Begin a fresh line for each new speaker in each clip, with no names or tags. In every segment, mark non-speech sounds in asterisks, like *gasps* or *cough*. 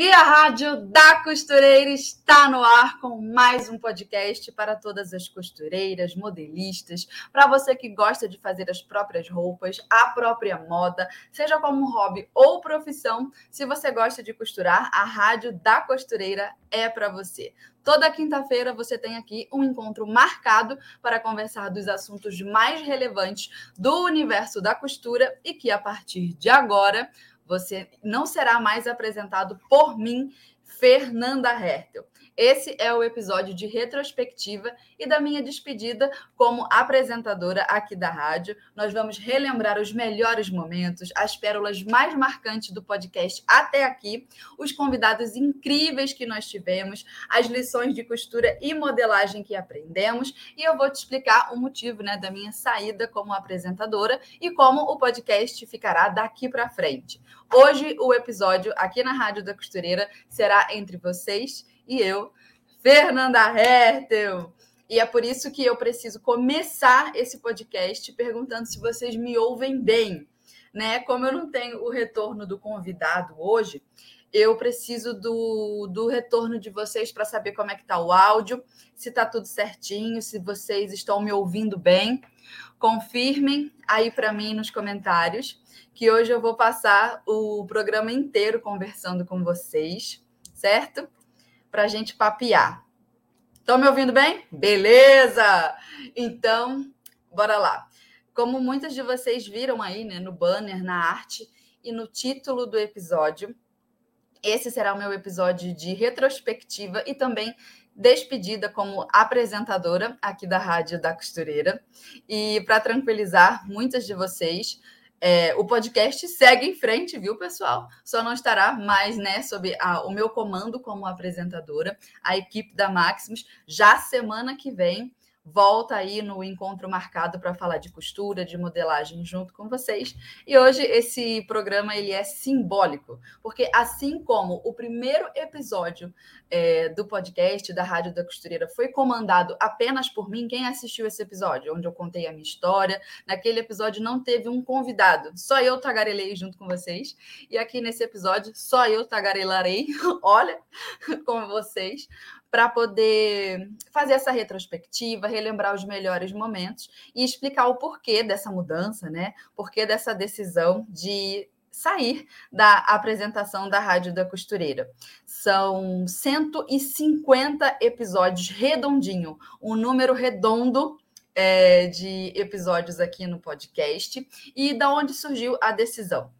E a Rádio da Costureira está no ar com mais um podcast para todas as costureiras, modelistas, para você que gosta de fazer as próprias roupas, a própria moda, seja como hobby ou profissão. Se você gosta de costurar, a Rádio da Costureira é para você. Toda quinta-feira você tem aqui um encontro marcado para conversar dos assuntos mais relevantes do universo da costura e que a partir de agora você não será mais apresentado por mim, Fernanda Hertel. Esse é o episódio de retrospectiva e da minha despedida como apresentadora aqui da rádio. Nós vamos relembrar os melhores momentos, as pérolas mais marcantes do podcast até aqui, os convidados incríveis que nós tivemos, as lições de costura e modelagem que aprendemos, e eu vou te explicar o motivo né, da minha saída como apresentadora e como o podcast ficará daqui para frente. Hoje, o episódio aqui na Rádio da Costureira será entre vocês e eu, Fernanda Hertel. E é por isso que eu preciso começar esse podcast perguntando se vocês me ouvem bem. Né? Como eu não tenho o retorno do convidado hoje, eu preciso do, do retorno de vocês para saber como é que está o áudio, se está tudo certinho, se vocês estão me ouvindo bem. Confirmem aí para mim nos comentários, que hoje eu vou passar o programa inteiro conversando com vocês, certo? Para a gente papear. Estão me ouvindo bem? Beleza! Então, bora lá. Como muitas de vocês viram aí né, no banner, na arte e no título do episódio, esse será o meu episódio de retrospectiva e também despedida como apresentadora aqui da Rádio da Costureira. E para tranquilizar muitas de vocês, é, o podcast segue em frente, viu, pessoal? Só não estará mais, né, sob a, o meu comando como apresentadora, a equipe da Maximus, já semana que vem volta aí no encontro marcado para falar de costura, de modelagem junto com vocês. E hoje esse programa ele é simbólico, porque assim como o primeiro episódio é, do podcast da Rádio da Costureira foi comandado apenas por mim, quem assistiu esse episódio, onde eu contei a minha história, naquele episódio não teve um convidado, só eu tagarelei junto com vocês. E aqui nesse episódio só eu tagarelarei, *laughs* olha, *laughs* com vocês para poder fazer essa retrospectiva, relembrar os melhores momentos e explicar o porquê dessa mudança, né? Porquê dessa decisão de sair da apresentação da Rádio da Costureira. São 150 episódios redondinho, um número redondo é, de episódios aqui no podcast. E da onde surgiu a decisão?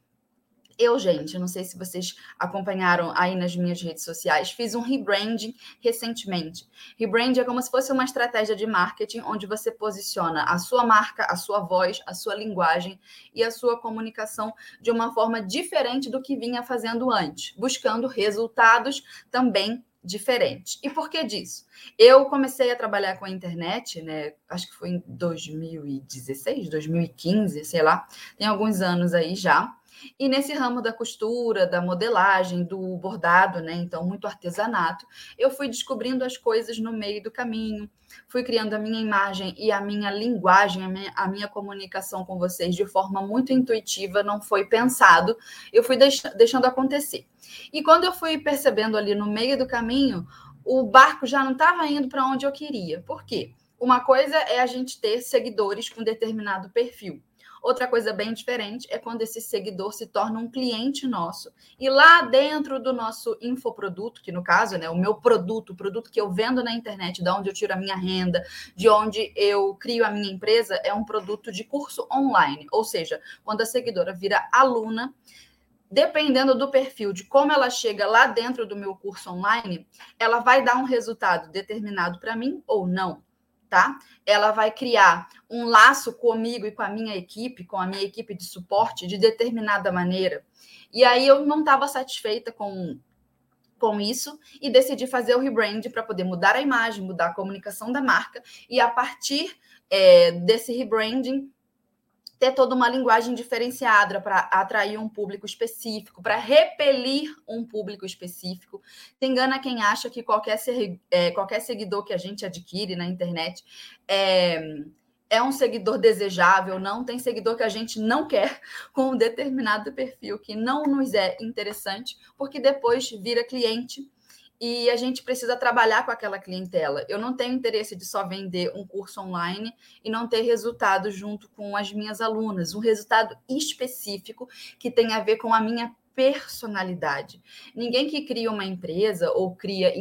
Eu, gente, não sei se vocês acompanharam aí nas minhas redes sociais, fiz um rebranding recentemente. Rebranding é como se fosse uma estratégia de marketing onde você posiciona a sua marca, a sua voz, a sua linguagem e a sua comunicação de uma forma diferente do que vinha fazendo antes, buscando resultados também diferentes. E por que disso? Eu comecei a trabalhar com a internet, né? Acho que foi em 2016, 2015, sei lá. Tem alguns anos aí já. E nesse ramo da costura, da modelagem, do bordado, né? Então, muito artesanato, eu fui descobrindo as coisas no meio do caminho, fui criando a minha imagem e a minha linguagem, a minha, a minha comunicação com vocês de forma muito intuitiva, não foi pensado, eu fui deix deixando acontecer. E quando eu fui percebendo ali no meio do caminho, o barco já não estava indo para onde eu queria. Por quê? Uma coisa é a gente ter seguidores com determinado perfil. Outra coisa bem diferente é quando esse seguidor se torna um cliente nosso. E lá dentro do nosso infoproduto, que no caso é né, o meu produto, o produto que eu vendo na internet, de onde eu tiro a minha renda, de onde eu crio a minha empresa, é um produto de curso online. Ou seja, quando a seguidora vira aluna, dependendo do perfil, de como ela chega lá dentro do meu curso online, ela vai dar um resultado determinado para mim ou não. Tá? Ela vai criar um laço comigo e com a minha equipe, com a minha equipe de suporte, de determinada maneira. E aí eu não estava satisfeita com com isso e decidi fazer o rebrand para poder mudar a imagem, mudar a comunicação da marca e a partir é, desse rebranding ter toda uma linguagem diferenciada para atrair um público específico, para repelir um público específico. Se engana quem acha que qualquer, é, qualquer seguidor que a gente adquire na internet é, é um seguidor desejável, não tem seguidor que a gente não quer *laughs* com um determinado perfil que não nos é interessante, porque depois vira cliente e a gente precisa trabalhar com aquela clientela. Eu não tenho interesse de só vender um curso online e não ter resultado junto com as minhas alunas, um resultado específico que tem a ver com a minha personalidade. Ninguém que cria uma empresa ou cria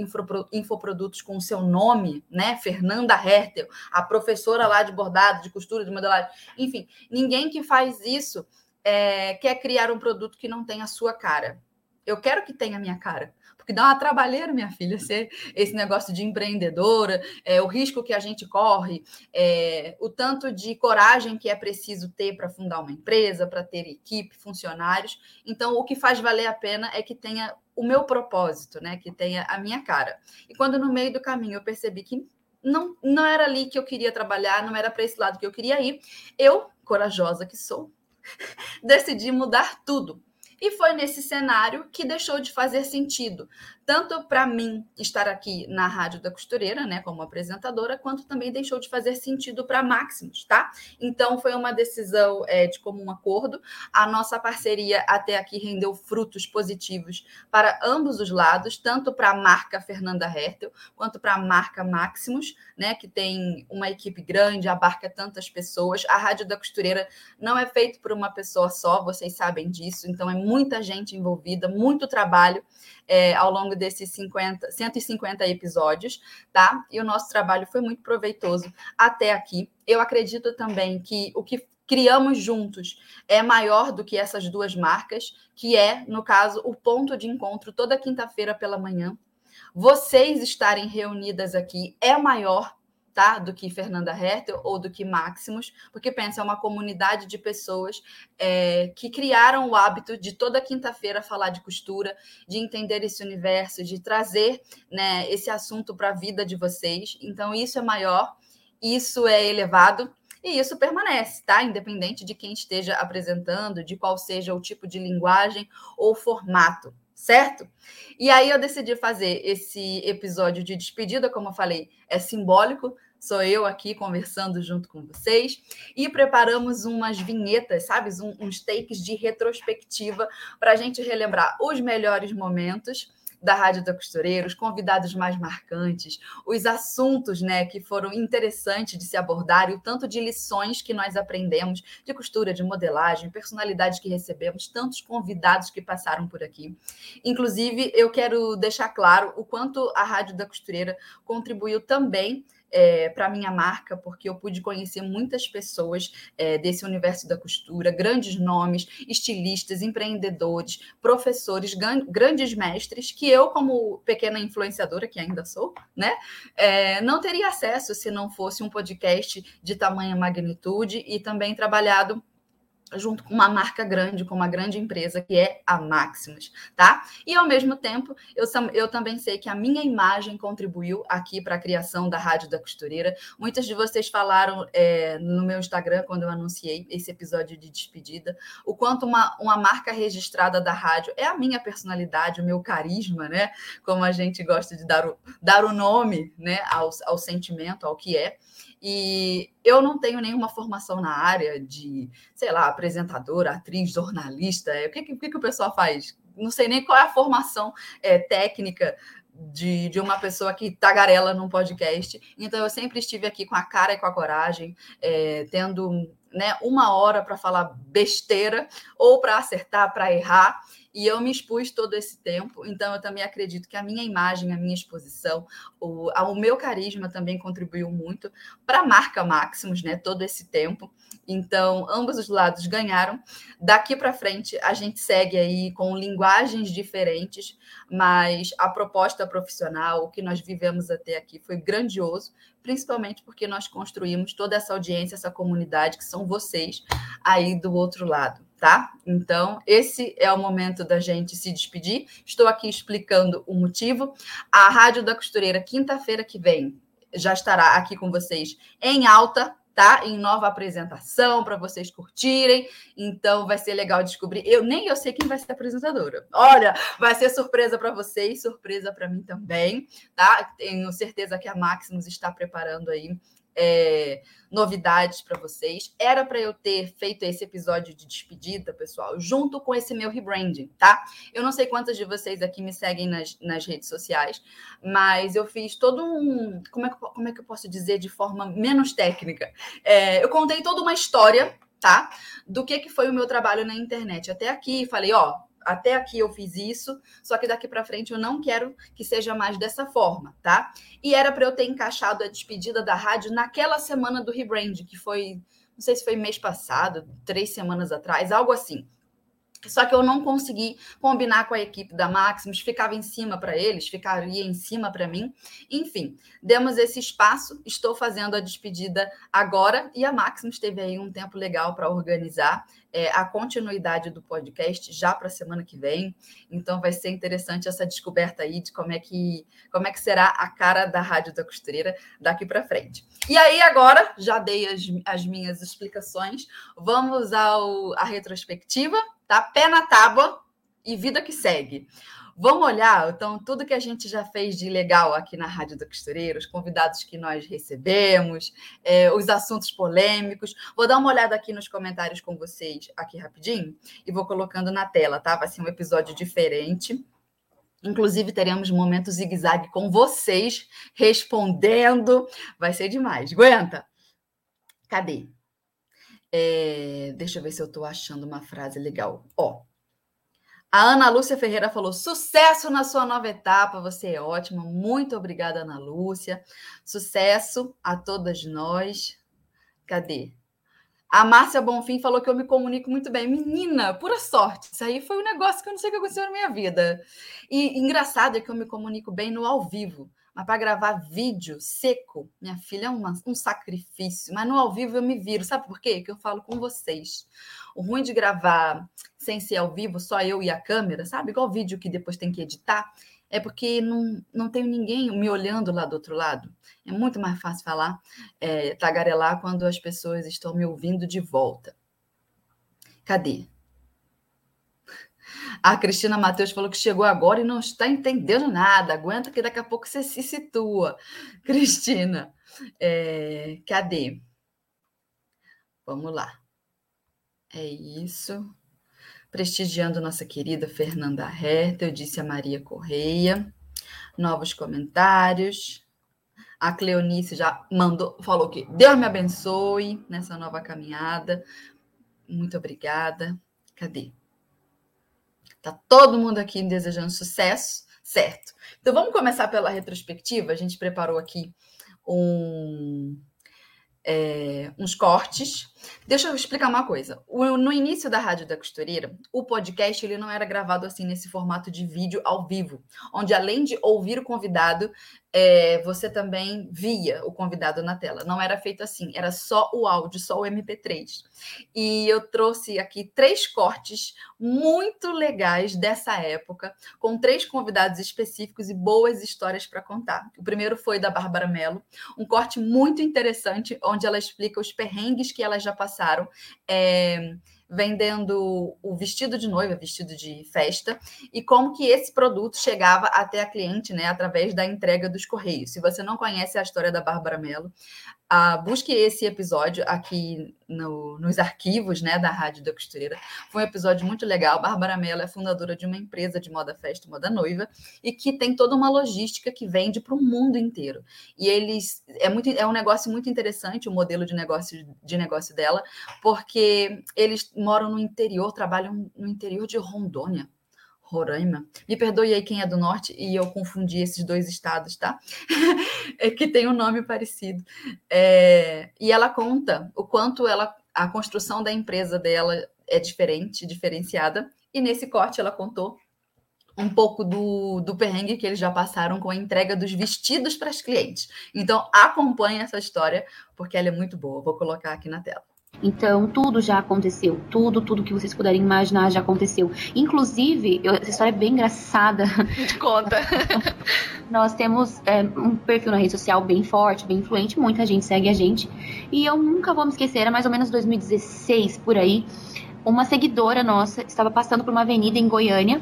infoprodutos com o seu nome, né? Fernanda Hertel, a professora lá de bordado, de costura, de modelagem, enfim, ninguém que faz isso é, quer criar um produto que não tem a sua cara. Eu quero que tenha a minha cara porque dá uma trabalheira, minha filha, ser esse negócio de empreendedora, é, o risco que a gente corre, é, o tanto de coragem que é preciso ter para fundar uma empresa, para ter equipe, funcionários. Então, o que faz valer a pena é que tenha o meu propósito, né? Que tenha a minha cara. E quando no meio do caminho eu percebi que não, não era ali que eu queria trabalhar, não era para esse lado que eu queria ir, eu, corajosa que sou, *laughs* decidi mudar tudo. E foi nesse cenário que deixou de fazer sentido tanto para mim estar aqui na Rádio da Costureira, né, como apresentadora, quanto também deixou de fazer sentido para Maximus, tá? Então foi uma decisão é, de comum acordo. A nossa parceria até aqui rendeu frutos positivos para ambos os lados, tanto para a marca Fernanda Hertel quanto para a marca Maximus, né, que tem uma equipe grande, abarca tantas pessoas. A Rádio da Costureira não é feito por uma pessoa só, vocês sabem disso, então é muita gente envolvida, muito trabalho é, ao longo desses 50, 150 episódios, tá? E o nosso trabalho foi muito proveitoso até aqui. Eu acredito também que o que criamos juntos é maior do que essas duas marcas, que é, no caso, o ponto de encontro toda quinta-feira pela manhã. Vocês estarem reunidas aqui é maior tá? do que Fernanda Hertel ou do que Maximus, porque pensa, é uma comunidade de pessoas é, que criaram o hábito de toda quinta-feira falar de costura, de entender esse universo, de trazer né, esse assunto para a vida de vocês. Então, isso é maior, isso é elevado. E isso permanece, tá? Independente de quem esteja apresentando, de qual seja o tipo de linguagem ou formato, certo? E aí eu decidi fazer esse episódio de despedida, como eu falei, é simbólico, sou eu aqui conversando junto com vocês e preparamos umas vinhetas, sabe, um, uns takes de retrospectiva para a gente relembrar os melhores momentos da Rádio da Costureira, os convidados mais marcantes, os assuntos né, que foram interessantes de se abordar e o tanto de lições que nós aprendemos de costura, de modelagem, personalidades que recebemos, tantos convidados que passaram por aqui. Inclusive, eu quero deixar claro o quanto a Rádio da Costureira contribuiu também é, para minha marca, porque eu pude conhecer muitas pessoas é, desse universo da costura, grandes nomes, estilistas, empreendedores, professores, grandes mestres, que eu, como pequena influenciadora, que ainda sou, né, é, não teria acesso se não fosse um podcast de tamanha magnitude e também trabalhado junto com uma marca grande, com uma grande empresa que é a Maximus, tá? E ao mesmo tempo, eu, eu também sei que a minha imagem contribuiu aqui para a criação da Rádio da Costureira. Muitas de vocês falaram é, no meu Instagram, quando eu anunciei esse episódio de despedida, o quanto uma, uma marca registrada da rádio é a minha personalidade, o meu carisma, né? Como a gente gosta de dar o, dar o nome né? ao, ao sentimento, ao que é. E eu não tenho nenhuma formação na área de, sei lá, apresentadora, atriz, jornalista. O que, que, que o pessoal faz? Não sei nem qual é a formação é, técnica de, de uma pessoa que tagarela num podcast. Então, eu sempre estive aqui com a cara e com a coragem, é, tendo né, uma hora para falar besteira ou para acertar, para errar. E eu me expus todo esse tempo, então eu também acredito que a minha imagem, a minha exposição, o, o meu carisma também contribuiu muito para a marca Maximus, né? Todo esse tempo. Então, ambos os lados ganharam. Daqui para frente, a gente segue aí com linguagens diferentes, mas a proposta profissional, o que nós vivemos até aqui foi grandioso, principalmente porque nós construímos toda essa audiência, essa comunidade que são vocês aí do outro lado tá? Então, esse é o momento da gente se despedir. Estou aqui explicando o motivo. A Rádio da Costureira, quinta-feira que vem, já estará aqui com vocês em alta, tá? Em nova apresentação para vocês curtirem. Então vai ser legal descobrir. Eu nem eu sei quem vai ser a apresentadora. Olha, vai ser surpresa para vocês, surpresa para mim também, tá? Tenho certeza que a Maximus está preparando aí é, novidades para vocês. Era para eu ter feito esse episódio de despedida, pessoal, junto com esse meu rebranding, tá? Eu não sei quantas de vocês aqui me seguem nas, nas redes sociais, mas eu fiz todo um. Como é que, como é que eu posso dizer de forma menos técnica? É, eu contei toda uma história tá? Do que, que foi o meu trabalho na internet. Até aqui, falei, ó, até aqui eu fiz isso, só que daqui para frente eu não quero que seja mais dessa forma, tá? E era para eu ter encaixado a despedida da rádio naquela semana do rebrand, que foi, não sei se foi mês passado, três semanas atrás, algo assim. Só que eu não consegui combinar com a equipe da Maximus, ficava em cima para eles, ficaria em cima para mim. Enfim, demos esse espaço, estou fazendo a despedida agora e a Maximus teve aí um tempo legal para organizar é, a continuidade do podcast já para a semana que vem. Então vai ser interessante essa descoberta aí de como é que como é que será a cara da Rádio da Costureira daqui para frente. E aí agora já dei as, as minhas explicações, vamos ao a retrospectiva tá? Pé na tábua e vida que segue. Vamos olhar, então, tudo que a gente já fez de legal aqui na Rádio da Costureira, os convidados que nós recebemos, é, os assuntos polêmicos. Vou dar uma olhada aqui nos comentários com vocês, aqui rapidinho, e vou colocando na tela, tá? Vai ser um episódio diferente. Inclusive, teremos momentos zigue-zague com vocês respondendo. Vai ser demais. Aguenta! Cadê? É, deixa eu ver se eu estou achando uma frase legal. Ó, a Ana Lúcia Ferreira falou: sucesso na sua nova etapa, você é ótima. Muito obrigada, Ana Lúcia. Sucesso a todas nós. Cadê? A Márcia Bonfim falou que eu me comunico muito bem. Menina, pura sorte. Isso aí foi um negócio que eu não sei o que aconteceu na minha vida. E engraçado é que eu me comunico bem no ao vivo. Mas para gravar vídeo seco, minha filha, é uma, um sacrifício. Mas no ao vivo eu me viro. Sabe por quê? Que eu falo com vocês. O ruim de gravar sem ser ao vivo, só eu e a câmera, sabe? Igual vídeo que depois tem que editar, é porque não, não tenho ninguém me olhando lá do outro lado. É muito mais fácil falar, é, tagarelar quando as pessoas estão me ouvindo de volta. Cadê? A Cristina Matheus falou que chegou agora e não está entendendo nada. Aguenta que daqui a pouco você se situa. *laughs* Cristina, é, cadê? Vamos lá. É isso. Prestigiando nossa querida Fernanda Herta, eu disse a Maria Correia. Novos comentários. A Cleonice já mandou, falou que Deus me abençoe nessa nova caminhada. Muito obrigada. Cadê? Tá todo mundo aqui desejando sucesso, certo? Então vamos começar pela retrospectiva. A gente preparou aqui um, é, uns cortes. Deixa eu explicar uma coisa. O, no início da Rádio da Costureira, o podcast ele não era gravado assim nesse formato de vídeo ao vivo, onde além de ouvir o convidado, é, você também via o convidado na tela. Não era feito assim, era só o áudio, só o MP3. E eu trouxe aqui três cortes muito legais dessa época, com três convidados específicos e boas histórias para contar. O primeiro foi da Bárbara Mello, um corte muito interessante, onde ela explica os perrengues que ela já passaram. É, vendendo o vestido de noiva, vestido de festa, e como que esse produto chegava até a cliente, né, através da entrega dos correios. Se você não conhece a história da Bárbara Mello, ah, busque esse episódio aqui no, nos arquivos né, da Rádio da Costureira. Foi um episódio muito legal. Bárbara Mello é fundadora de uma empresa de moda festa, moda noiva, e que tem toda uma logística que vende para o mundo inteiro. E eles é muito é um negócio muito interessante o modelo de negócio de negócio dela, porque eles moram no interior, trabalham no interior de Rondônia. Roraima. Me perdoe aí quem é do norte e eu confundi esses dois estados, tá? *laughs* é que tem um nome parecido. É, e ela conta o quanto ela a construção da empresa dela é diferente, diferenciada. E nesse corte ela contou um pouco do, do perrengue que eles já passaram com a entrega dos vestidos para as clientes. Então acompanhe essa história porque ela é muito boa. Vou colocar aqui na tela.
Então, tudo já aconteceu. Tudo, tudo que vocês puderem imaginar já aconteceu. Inclusive, eu, essa história é bem engraçada. *laughs*
Conta. *laughs*
Nós temos é, um perfil na rede social bem forte, bem influente. Muita gente segue a gente. E eu nunca vou me esquecer, era mais ou menos 2016, por aí. Uma seguidora nossa estava passando por uma avenida em Goiânia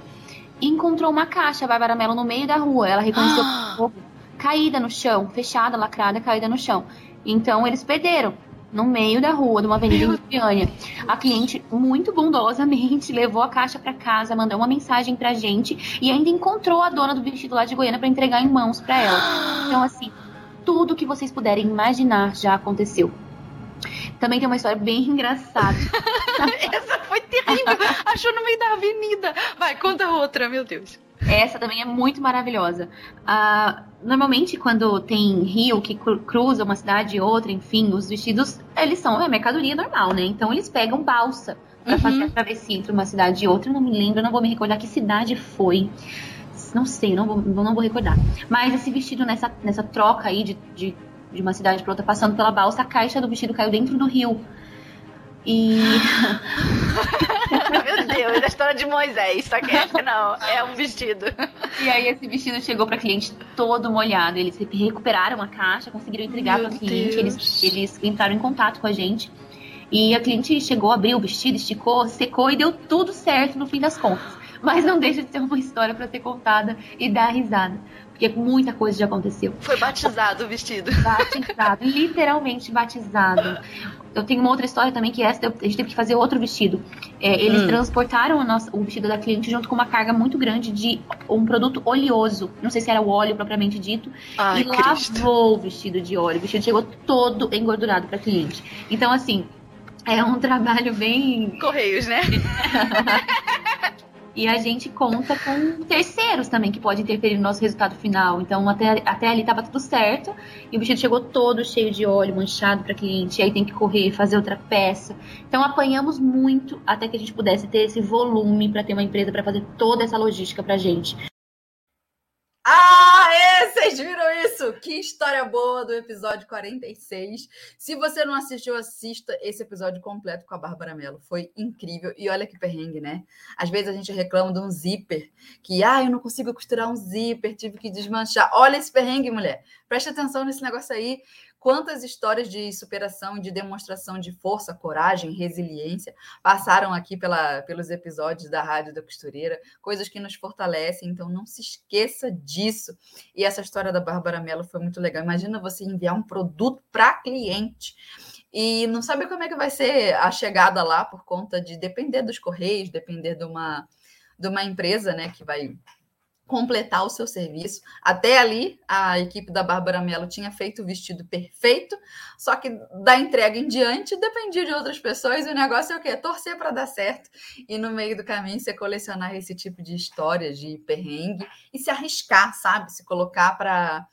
e encontrou uma caixa Bárbara Mello no meio da rua. Ela reconheceu *gasps* caída no chão, fechada, lacrada, caída no chão. Então, eles perderam no meio da rua, numa avenida em Goiânia. A cliente, muito bondosamente, levou a caixa para casa, mandou uma mensagem pra gente e ainda encontrou a dona do vestido lá de Goiânia para entregar em mãos para ela. Então, assim, tudo que vocês puderem imaginar já aconteceu. Também tem uma história bem engraçada. *laughs*
Essa foi terrível. Achou no meio da avenida. Vai, conta outra, meu Deus.
Essa também é muito maravilhosa. Uh, normalmente, quando tem rio que cruza uma cidade e outra, enfim, os vestidos, eles são é mercadoria normal, né? Então, eles pegam balsa para uhum. fazer a travessia entre uma cidade e outra. Eu não me lembro, não vou me recordar que cidade foi. Não sei, não vou, não vou recordar. Mas esse vestido, nessa, nessa troca aí de, de, de uma cidade para outra, passando pela balsa, a caixa do vestido caiu dentro do rio. E. *laughs*
Meu Deus, a história de Moisés, só que não, é um vestido.
E aí esse vestido chegou para cliente todo molhado. Eles recuperaram a caixa, conseguiram entregar para cliente, eles, eles entraram em contato com a gente. E a cliente chegou, abriu o vestido, esticou, secou e deu tudo certo no fim das contas. Mas não deixa de ser uma história para ser contada e dar risada. Porque muita coisa já aconteceu.
Foi batizado o vestido. *laughs*
Batizado, literalmente batizado. Eu tenho uma outra história também que essa a gente teve que fazer outro vestido. É, eles hum. transportaram nossa, o vestido da cliente junto com uma carga muito grande de um produto oleoso. Não sei se era o óleo propriamente dito. Ai, e Cristo. lavou o vestido de óleo. O vestido chegou todo engordurado para cliente. Então, assim, é um trabalho bem.
Correios, né? *laughs*
E a gente conta com terceiros também que podem interferir no nosso resultado final. Então, até, até ali estava tudo certo. E o vestido chegou todo cheio de óleo, manchado para cliente. Aí tem que correr, fazer outra peça. Então, apanhamos muito até que a gente pudesse ter esse volume para ter uma empresa para fazer toda essa logística para gente.
Ah, é, vocês viram isso? Que história boa do episódio 46. Se você não assistiu, assista esse episódio completo com a Bárbara Mello. Foi incrível. E olha que perrengue, né? Às vezes a gente reclama de um zíper, que, ah, eu não consigo costurar um zíper, tive que desmanchar. Olha esse perrengue, mulher. Preste atenção nesse negócio aí. Quantas histórias de superação, de demonstração de força, coragem, resiliência passaram aqui pela, pelos episódios da Rádio da Costureira, coisas que nos fortalecem, então não se esqueça disso. E essa história da Bárbara Mello foi muito legal. Imagina você enviar um produto para cliente e não sabe como é que vai ser a chegada lá por conta de depender dos correios, depender de uma, de uma empresa né, que vai completar o seu serviço. Até ali, a equipe da Bárbara Mello tinha feito o vestido perfeito, só que da entrega em diante dependia de outras pessoas, e o negócio é o quê? Torcer para dar certo. E no meio do caminho você colecionar esse tipo de histórias de perrengue e se arriscar, sabe? Se colocar para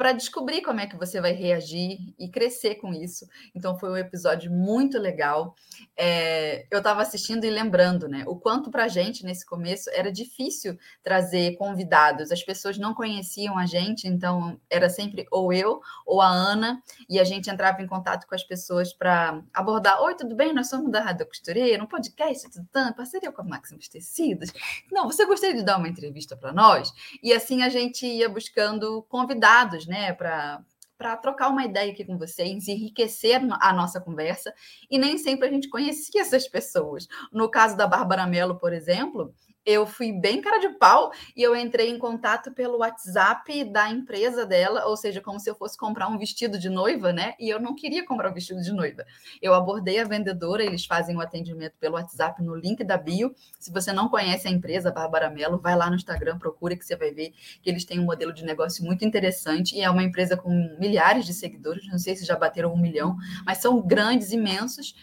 para descobrir como é que você vai reagir e crescer com isso. Então foi um episódio muito legal. É, eu estava assistindo e lembrando, né, o quanto para a gente nesse começo era difícil trazer convidados. As pessoas não conheciam a gente, então era sempre ou eu ou a Ana e a gente entrava em contato com as pessoas para abordar. Oi, tudo bem? Nós somos da Rádio Costureira, um podcast, tudo parceria com a Máximos Tecidos. Não, você gostaria de dar uma entrevista para nós? E assim a gente ia buscando convidados né, para para trocar uma ideia aqui com vocês, enriquecer a nossa conversa, e nem sempre a gente conhecia essas pessoas. No caso da Bárbara Mello, por exemplo, eu fui bem cara de pau e eu entrei em contato pelo WhatsApp da empresa dela, ou seja, como se eu fosse comprar um vestido de noiva, né? E eu não queria comprar um vestido de noiva. Eu abordei a vendedora, eles fazem o atendimento pelo WhatsApp no link da bio. Se você não conhece a empresa Bárbara Mello, vai lá no Instagram, procura que você vai ver que eles têm um modelo de negócio muito interessante e é uma empresa com milhares de seguidores, não sei se já bateram um milhão, mas são grandes, imensos,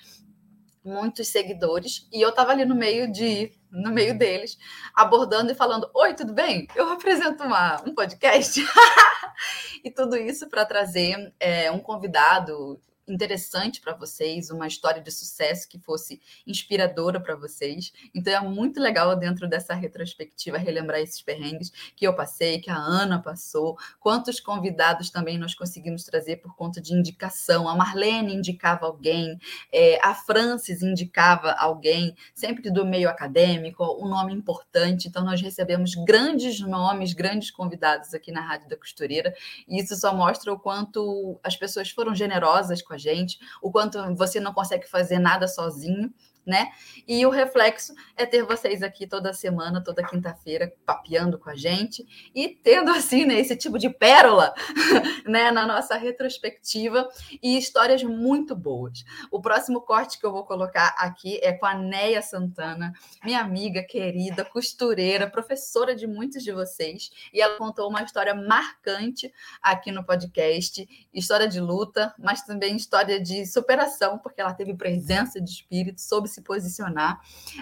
muitos seguidores. E eu estava ali no meio de no meio deles, abordando e falando: Oi, tudo bem? Eu apresento uma, um podcast. *laughs* e tudo isso para trazer é, um convidado interessante para vocês, uma história de sucesso que fosse inspiradora para vocês. Então é muito legal dentro dessa retrospectiva relembrar esses perrengues que eu passei, que a Ana passou, quantos convidados também nós conseguimos trazer por conta de indicação. A Marlene indicava alguém, é, a Francis indicava alguém, sempre do meio acadêmico, um nome importante. Então nós recebemos grandes nomes, grandes convidados aqui na Rádio da Costureira, e isso só mostra o quanto as pessoas foram generosas com a gente, o quanto você não consegue fazer nada sozinho, né? E o reflexo é ter vocês aqui toda semana, toda quinta-feira, papeando com a gente e tendo *laughs* assim, né, esse tipo de pérola, *laughs* né, na nossa retrospectiva e histórias muito boas. O próximo corte que eu vou colocar aqui é com a Neia Santana, minha amiga querida, costureira, professora de muitos de vocês, e ela contou uma história marcante aqui no podcast, história de luta, mas também história de superação, porque ela teve presença de espírito, soube se posicionar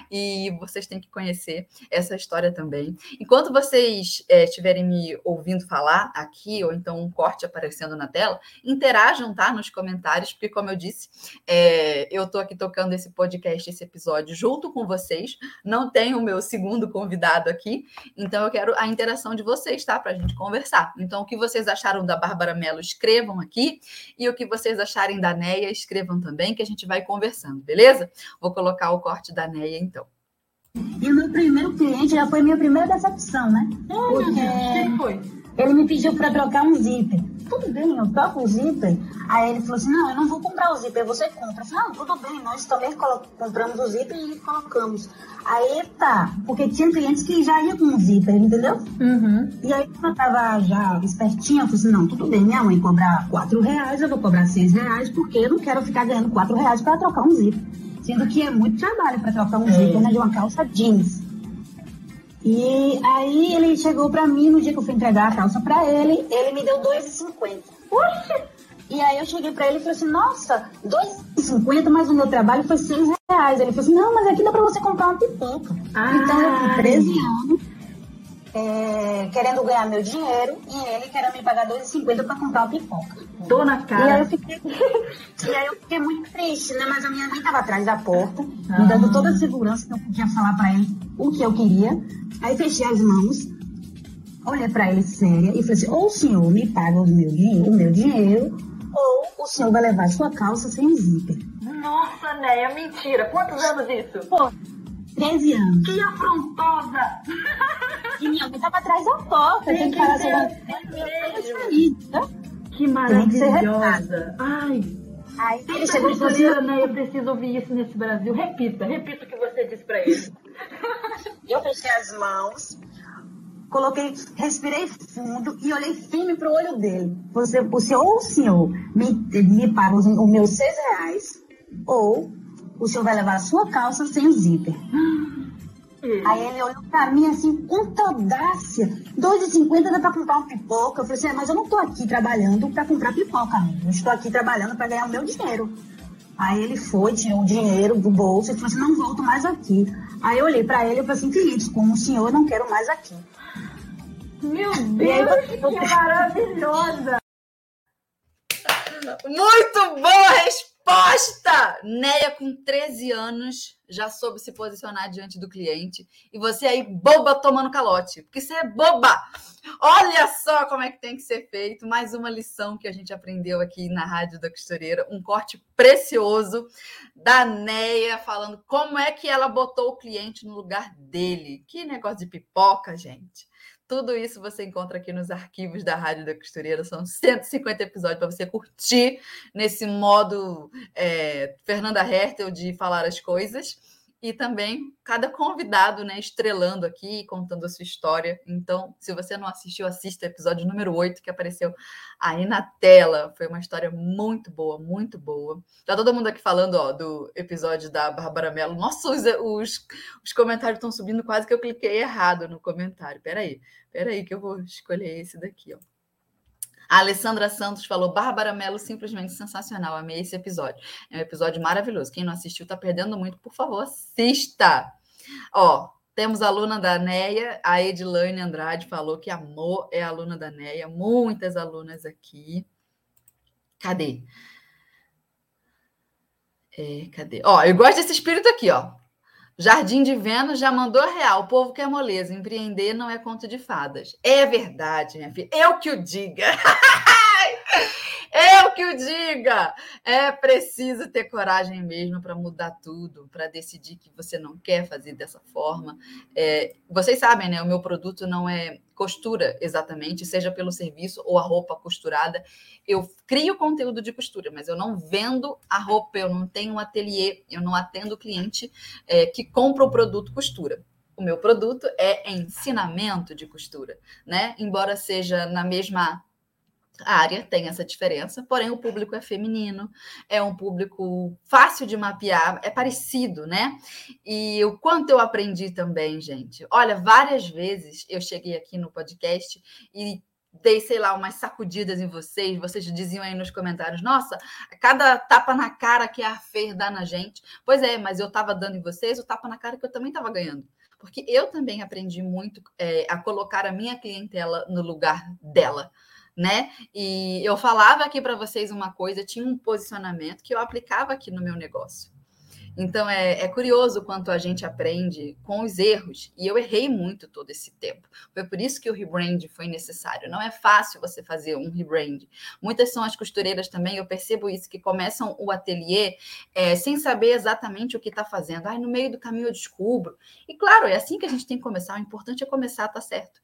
e vocês têm que conhecer essa história também. Enquanto vocês é, estiverem me ouvindo falar aqui, ou então um corte aparecendo na tela, interajam, tá? Nos comentários, porque, como eu disse, é, eu estou aqui tocando esse podcast, esse episódio, junto com vocês. Não tenho o meu segundo convidado aqui, então eu quero a interação de vocês, tá? Para a gente conversar. Então, o que vocês acharam da Bárbara Mello, escrevam aqui, e o que vocês acharem da Neia, escrevam também, que a gente vai conversando, beleza? Vou colocar colocar o corte da Neia, então.
E o meu primeiro cliente já foi minha primeira decepção, né?
Porque Quem foi?
Ele me pediu para trocar um zíper. Tudo bem, eu troco o zíper. Aí ele falou assim: não, eu não vou comprar o zíper, você compra. Eu falei: não, tudo bem, nós também compramos o zíper e colocamos. Aí tá, porque tinha clientes que já iam com o zíper, entendeu?
Uhum.
E aí eu tava já espertinha, eu falei assim: não, tudo bem, minha mãe cobrar 4 reais, eu vou cobrar 6 reais, porque eu não quero ficar ganhando 4 reais para trocar um zíper. Sendo que é muito trabalho para trocar um zíper né, de uma calça jeans. E aí ele chegou para mim no dia que eu fui entregar a calça para ele, ele me deu 2,50. Puxa! E aí eu cheguei para ele e falei assim, nossa, 2,50, mas o meu trabalho foi 6 reais. Ele falou assim, não, mas aqui dá para você comprar uma pipoca. Ah, então eu com 13 anos, é, querendo ganhar meu dinheiro e ele querendo me pagar 2,50 para comprar uma pipoca.
Tô na cara.
E aí eu fiquei, *laughs* e aí eu fiquei muito triste, né? Mas a minha mãe estava atrás da porta, ah. me dando toda a segurança que eu podia falar para ele o que eu queria. Aí fechei as mãos, olhei para ele séria e falei assim: ou o senhor me paga o meu, dinheiro, o meu dinheiro, ou o senhor vai levar sua calça sem zíper.
Nossa, Néia, mentira. Quantos anos isso?
Pô, 13 anos.
Que afrontosa! *laughs*
E minha mãe tava atrás da porta. Tem, que parar
sua Que maravilhosa. Ai.
Aí
ele chegou e falou assim, né? Eu preciso ouvir isso nesse Brasil. Repita, repita o que você disse para ele. *laughs*
eu fechei as mãos, coloquei, respirei fundo e olhei firme pro olho dele. Você, o senhor ou o senhor me, me paga os, os meus seis reais, ou o senhor vai levar a sua calça sem zíper. Aí ele olhou pra mim assim, com audácia. 2,50 dá pra comprar uma pipoca. Eu falei assim, é, mas eu não tô aqui trabalhando pra comprar pipoca, amigo. Eu estou aqui trabalhando pra ganhar o meu dinheiro. Aí ele foi, tinha o dinheiro do bolso, e falou assim, não volto mais aqui. Aí eu olhei pra ele e falei assim, queridos, como o senhor, eu não quero mais aqui.
Meu Deus, aí, que maravilhosa! Muito boa resposta! Resposta! Neia, com 13 anos, já soube se posicionar diante do cliente. E você aí, boba, tomando calote. Porque você é boba! Olha só como é que tem que ser feito. Mais uma lição que a gente aprendeu aqui na Rádio da Costureira. Um corte precioso da Neia, falando como é que ela botou o cliente no lugar dele. Que negócio de pipoca, gente. Tudo isso você encontra aqui nos arquivos da Rádio da Costureira. São 150 episódios para você curtir nesse modo é, Fernanda Hertel de falar as coisas e também cada convidado, né, estrelando aqui, contando a sua história. Então, se você não assistiu, assista o episódio número 8 que apareceu aí na tela. Foi uma história muito boa, muito boa. Tá todo mundo aqui falando, ó, do episódio da Bárbara Mello. Nossa, os, os, os comentários estão subindo quase que eu cliquei errado no comentário. Peraí, peraí que eu vou escolher esse daqui, ó. A Alessandra Santos falou: Bárbara Mello, simplesmente sensacional. Amei esse episódio. É um episódio maravilhoso. Quem não assistiu está perdendo muito. Por favor, assista. Ó, Temos a aluna da Neia, a Edilane Andrade falou que amor é aluna da Neia. Muitas alunas aqui. Cadê? É, cadê? Ó, eu gosto desse espírito aqui, ó. Jardim de Vênus já mandou real. O povo quer moleza. Empreender não é conto de fadas. É verdade, minha filha. Eu que o diga. *laughs* Eu que o diga! É preciso ter coragem mesmo para mudar tudo, para decidir que você não quer fazer dessa forma. É, vocês sabem, né? O meu produto não é costura exatamente, seja pelo serviço ou a roupa costurada. Eu crio conteúdo de costura, mas eu não vendo a roupa, eu não tenho um ateliê, eu não atendo cliente é, que compra o produto costura o meu produto é ensinamento de costura, né? Embora seja na mesma a área tem essa diferença, porém o público é feminino, é um público fácil de mapear, é parecido, né? E o quanto eu aprendi também, gente. Olha, várias vezes eu cheguei aqui no podcast e dei, sei lá, umas sacudidas em vocês, vocês diziam aí nos comentários, nossa, cada tapa na cara que a Fer dá na gente. Pois é, mas eu estava dando em vocês o tapa na cara que eu também estava ganhando. Porque eu também aprendi muito é, a colocar a minha clientela no lugar dela né? E eu falava aqui para vocês uma coisa, tinha um posicionamento que eu aplicava aqui no meu negócio. Então é, é, curioso quanto a gente aprende com os erros, e eu errei muito todo esse tempo. Foi por isso que o rebrand foi necessário. Não é fácil você fazer um rebrand. Muitas são as costureiras também, eu percebo isso, que começam o ateliê é, sem saber exatamente o que está fazendo. Ai, no meio do caminho eu descubro. E claro, é assim que a gente tem que começar. O importante é começar, tá certo.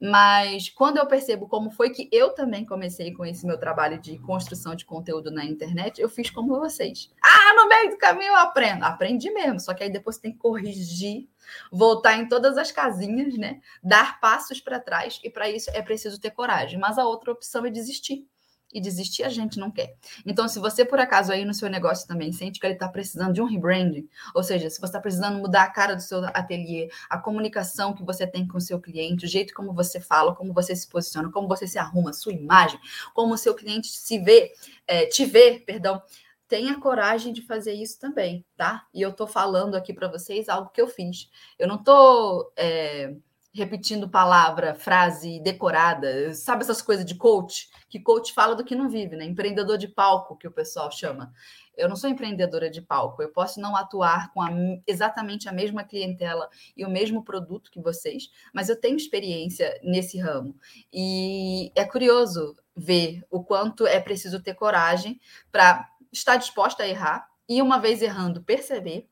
Mas quando eu percebo como foi que eu também comecei com esse meu trabalho de construção de conteúdo na internet, eu fiz como vocês. Ah, no meio do caminho eu aprendo. Aprendi mesmo, só que aí depois tem que corrigir, voltar em todas as casinhas, né? Dar passos para trás, e para isso é preciso ter coragem. Mas a outra opção é desistir e desistir a gente não quer. Então, se você por acaso aí no seu negócio também sente que ele está precisando de um rebranding, ou seja, se você está precisando mudar a cara do seu ateliê, a comunicação que você tem com o seu cliente, o jeito como você fala, como você se posiciona, como você se arruma, sua imagem, como o seu cliente se vê, é, te vê, perdão, tenha coragem de fazer isso também, tá? E eu tô falando aqui para vocês algo que eu fiz. Eu não tô é, repetindo palavra, frase decorada, sabe essas coisas de coach? Que coach fala do que não vive, né? Empreendedor de palco, que o pessoal chama. Eu não sou empreendedora de palco, eu posso não atuar com a, exatamente a mesma clientela e o mesmo produto que vocês, mas eu tenho experiência nesse ramo. E é curioso ver o quanto é preciso ter coragem para estar disposta a errar e, uma vez errando, perceber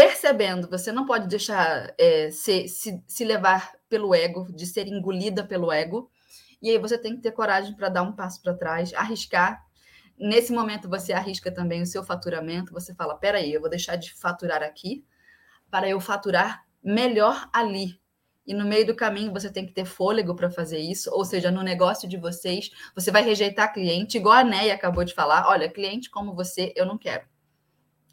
percebendo, você não pode deixar é, se, se, se levar pelo ego, de ser engolida pelo ego. E aí você tem que ter coragem para dar um passo para trás, arriscar. Nesse momento você arrisca também o seu faturamento. Você fala: peraí, eu vou deixar de faturar aqui para eu faturar melhor ali. E no meio do caminho você tem que ter fôlego para fazer isso, ou seja, no negócio de vocês, você vai rejeitar cliente, igual a Neia acabou de falar: olha, cliente como você, eu não quero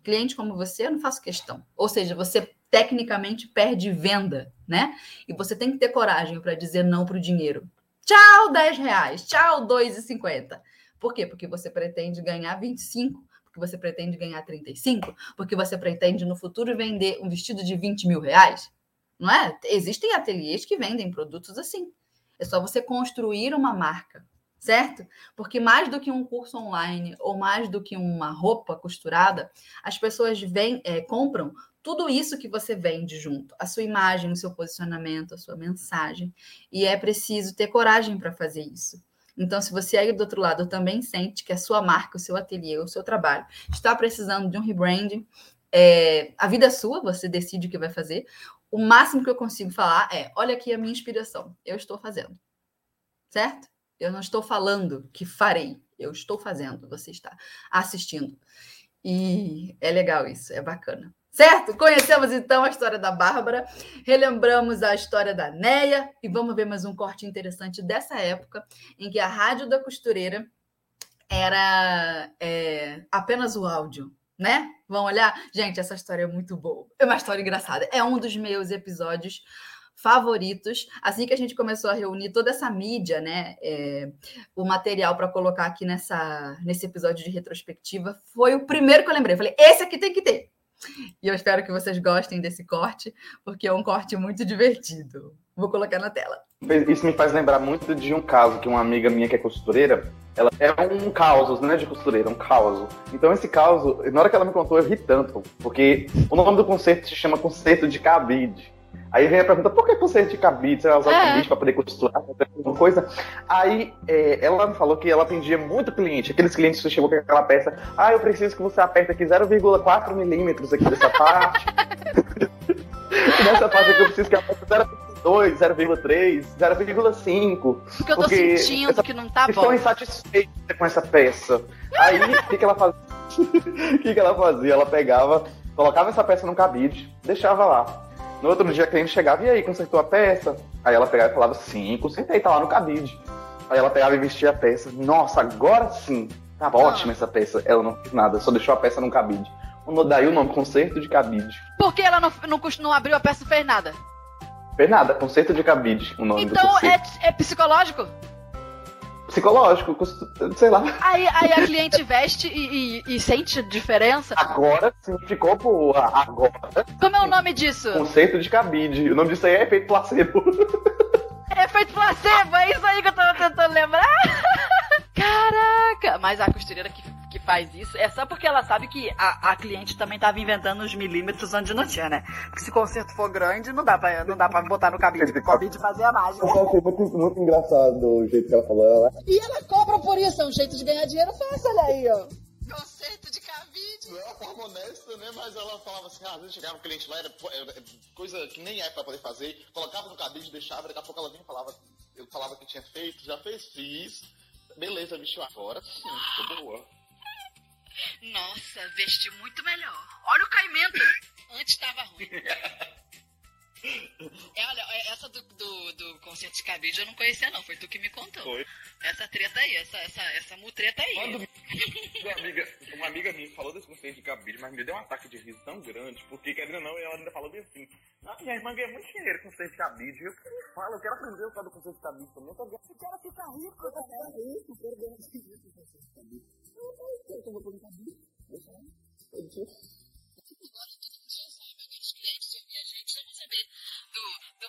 cliente como você, eu não faço questão. Ou seja, você tecnicamente perde venda, né? E você tem que ter coragem para dizer não para o dinheiro. Tchau, 10 reais. Tchau, 2,50. Por quê? Porque você pretende ganhar 25, porque você pretende ganhar 35, porque você pretende no futuro vender um vestido de 20 mil reais. Não é? Existem ateliês que vendem produtos assim. É só você construir uma marca certo? Porque mais do que um curso online ou mais do que uma roupa costurada, as pessoas vêm, é, compram tudo isso que você vende junto, a sua imagem, o seu posicionamento, a sua mensagem, e é preciso ter coragem para fazer isso. Então, se você aí do outro lado também sente que a sua marca, o seu ateliê, o seu trabalho está precisando de um rebranding, é, a vida é sua, você decide o que vai fazer. O máximo que eu consigo falar é: olha aqui a minha inspiração, eu estou fazendo. Certo? Eu não estou falando que farei, eu estou fazendo, você está assistindo. E é legal isso, é bacana. Certo? Conhecemos então a história da Bárbara, relembramos a história da Neia e vamos ver mais um corte interessante dessa época em que a rádio da costureira era é, apenas o áudio, né? Vão olhar? Gente, essa história é muito boa. É uma história engraçada. É um dos meus episódios favoritos. Assim que a gente começou a reunir toda essa mídia, né, é, o material para colocar aqui nessa, nesse episódio de retrospectiva, foi o primeiro que eu lembrei. Falei, esse aqui tem que ter. E eu espero que vocês gostem desse corte, porque é um corte muito divertido. Vou colocar na tela.
Isso me faz lembrar muito de um caso que uma amiga minha que é costureira, ela é um caos, não é de costureira, é um caos. Então esse caos, na hora que ela me contou, eu ri tanto, porque o nome do concerto se chama concerto de cabide. Aí vem a pergunta, por que conserto de cabide? Você vai usar é. cabide para poder costurar, alguma coisa? Aí é, ela me falou que ela atendia muito cliente, aqueles clientes que chegou com aquela peça, ah, eu preciso que você aperte aqui 0,4 milímetros aqui dessa parte. *laughs* nessa parte aqui eu preciso que a peça 0,2, 0,3, 0,5.
Porque eu tô porque sentindo essa, que não tá bom.
Estou insatisfeita com essa peça. Aí, o que, que ela fazia? *laughs* O que, que ela fazia? Ela pegava, colocava essa peça no cabide, deixava lá. No outro dia a cliente chegava, e aí, consertou a peça? Aí ela pegava e falava, sim, consertei, tá lá no cabide. Aí ela pegava e vestia a peça. Nossa, agora sim. Tá ah. ótima essa peça. Ela não fez nada, só deixou a peça no cabide. Daí o nome, conserto de cabide.
Por que ela não, não, não abriu a peça e fez nada?
Fez nada, conserto de cabide, o nome
então, do Então é, é psicológico?
Psicológico, sei lá.
Aí, aí a cliente veste e, e, e, sente diferença?
Agora sim, ficou boa. Agora.
Como é o nome disso?
Conceito de cabide. O nome disso aí é efeito placebo. *laughs*
Efeito placebo, é isso aí que eu tava tentando lembrar. *laughs* Caraca! Mas a costureira que que faz isso é só porque ela sabe que a, a cliente também estava inventando os milímetros onde não tinha, né? Porque se o concerto for grande, não dá pra, não dá pra botar no cabide. O cabide fazer a mágica.
Eu achei muito, muito engraçado o jeito que ela falou. Ela...
E ela cobra por isso, é um jeito de ganhar dinheiro fácil, olha aí, ó. Conceito de cabide.
Não é uma forma honesta, né? Mas ela falava assim, ah, às vezes chegava um cliente lá, era, coisa que nem é pra poder fazer, colocava no cabide, deixava, daqui a pouco ela vinha e falava, eu falava que tinha feito, já fez, fiz. Beleza, bicho, agora sim, ficou boa.
Nossa, vestiu muito melhor. Olha o caimento. *laughs* Antes estava ruim. *laughs* É, olha, é, essa do, do, do concerto de cabide eu não conhecia, não. Foi tu que me contou. Foi. Essa treta aí, essa, essa, essa mutreta aí. Quando *laughs*
uma, amiga, uma amiga minha falou desse concerto de cabide, mas me deu um ataque de riso tão grande, porque, querendo ou não, ela ainda falou bem assim: Ah, minha irmã ganha muito dinheiro com concerto de cabide. Eu queria falar, eu quero aprender o tal do concerto de cabide também. Eu
quero ficar rico, eu quero ficar rico, eu quero ganhar dinheiro com concerto de cabide. Eu vou colocar cabide, deixa pode ser. Do,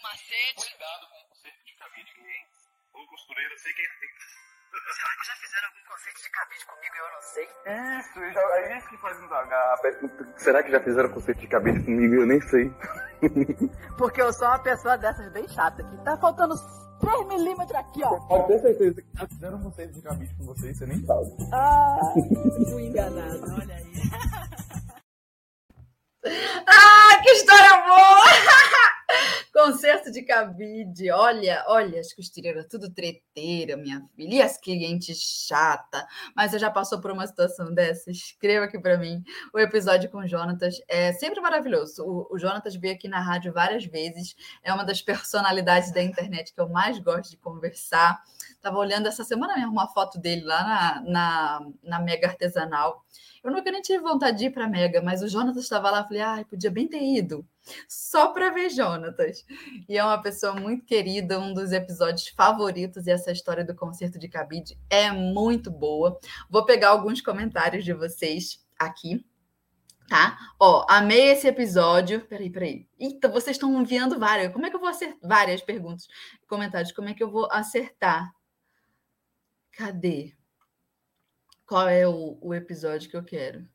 macete.
Cuidado com o conceito de cabide, quem? Ou costureira, sei quem *laughs* tem.
Que já fizeram algum conceito de cabide comigo e eu não sei?
Isso, já, a gente que faz a pergunta, será que já fizeram conceito de cabide comigo e eu nem sei? *laughs*
Porque eu sou uma pessoa dessas bem chata, que tá faltando 3 milímetros aqui, ó.
Pode ter certeza que tá fizeram conceito de cabide com você e você nem sabe.
Ah, *laughs* fui enganado, olha aí. ah, que história boa! *laughs* Concerto de cabide, olha, olha, as costureiras tudo treteira, minha filha, e as clientes chata. Mas você já passou por uma situação dessa? Escreva aqui para mim. O episódio com o Jonatas é sempre maravilhoso. O, o Jonatas veio aqui na rádio várias vezes, é uma das personalidades da internet que eu mais gosto de conversar. Tava olhando essa semana mesmo uma foto dele lá na, na, na Mega Artesanal. Eu nunca nem tive vontade de ir para Mega, mas o Jonatas estava lá, falei, ai, podia bem ter ido, só para ver Jonatas. E é uma pessoa muito querida, um dos episódios favoritos, e essa história do concerto de cabide é muito boa. Vou pegar alguns comentários de vocês aqui. Tá? Ó, amei esse episódio. Peraí, peraí. Eita, vocês estão enviando várias. Como é que eu vou acertar? Várias perguntas, comentários. Como é que eu vou acertar? Cadê? Qual é o, o episódio que eu quero?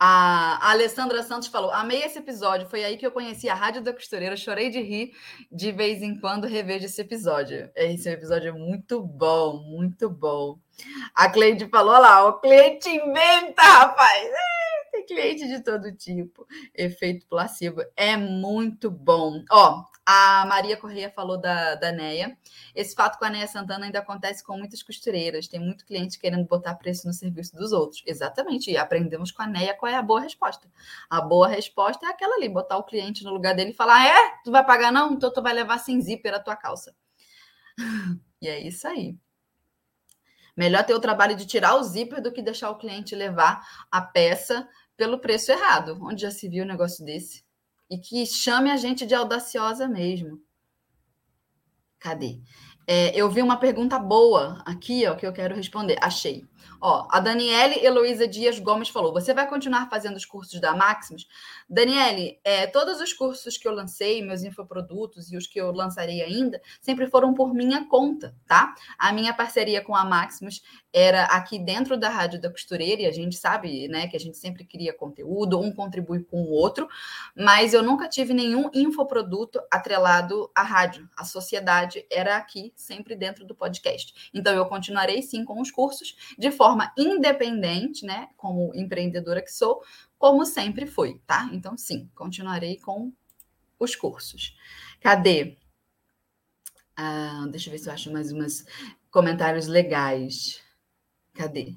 A Alessandra Santos falou: Amei esse episódio. Foi aí que eu conheci a Rádio da Costureira. Chorei de rir. De vez em quando revejo esse episódio. Esse episódio é muito bom, muito bom. A Cleide falou: lá, o cliente inventa, rapaz. É, tem cliente de todo tipo. Efeito placebo é muito bom. Ó, a Maria Correia falou da, da Neia. Esse fato com a Neia Santana ainda acontece com muitas costureiras. Tem muito cliente querendo botar preço no serviço dos outros. Exatamente. E aprendemos com a Neia qual é a boa resposta. A boa resposta é aquela ali: botar o cliente no lugar dele e falar: é, tu vai pagar não? Então tu vai levar sem zíper a tua calça. *laughs* e é isso aí. Melhor ter o trabalho de tirar o zíper do que deixar o cliente levar a peça pelo preço errado. Onde já se viu um negócio desse? E que chame a gente de audaciosa mesmo. Cadê? É, eu vi uma pergunta boa aqui, ó, que eu quero responder. Achei. Ó, a Daniele Heloísa Dias Gomes falou: você vai continuar fazendo os cursos da Maximus? Daniele, é, todos os cursos que eu lancei, meus infoprodutos e os que eu lançarei ainda, sempre foram por minha conta, tá? A minha parceria com a Maximus era aqui dentro da Rádio da Costureira, e a gente sabe, né, que a gente sempre cria conteúdo, um contribui com o outro, mas eu nunca tive nenhum infoproduto atrelado à rádio. A sociedade era aqui, sempre dentro do podcast. Então eu continuarei sim com os cursos de forma independente, né, como empreendedora que sou, como sempre foi, tá? Então sim, continuarei com os cursos. Cadê? Ah, deixa eu ver se eu acho mais umas comentários legais. Cadê?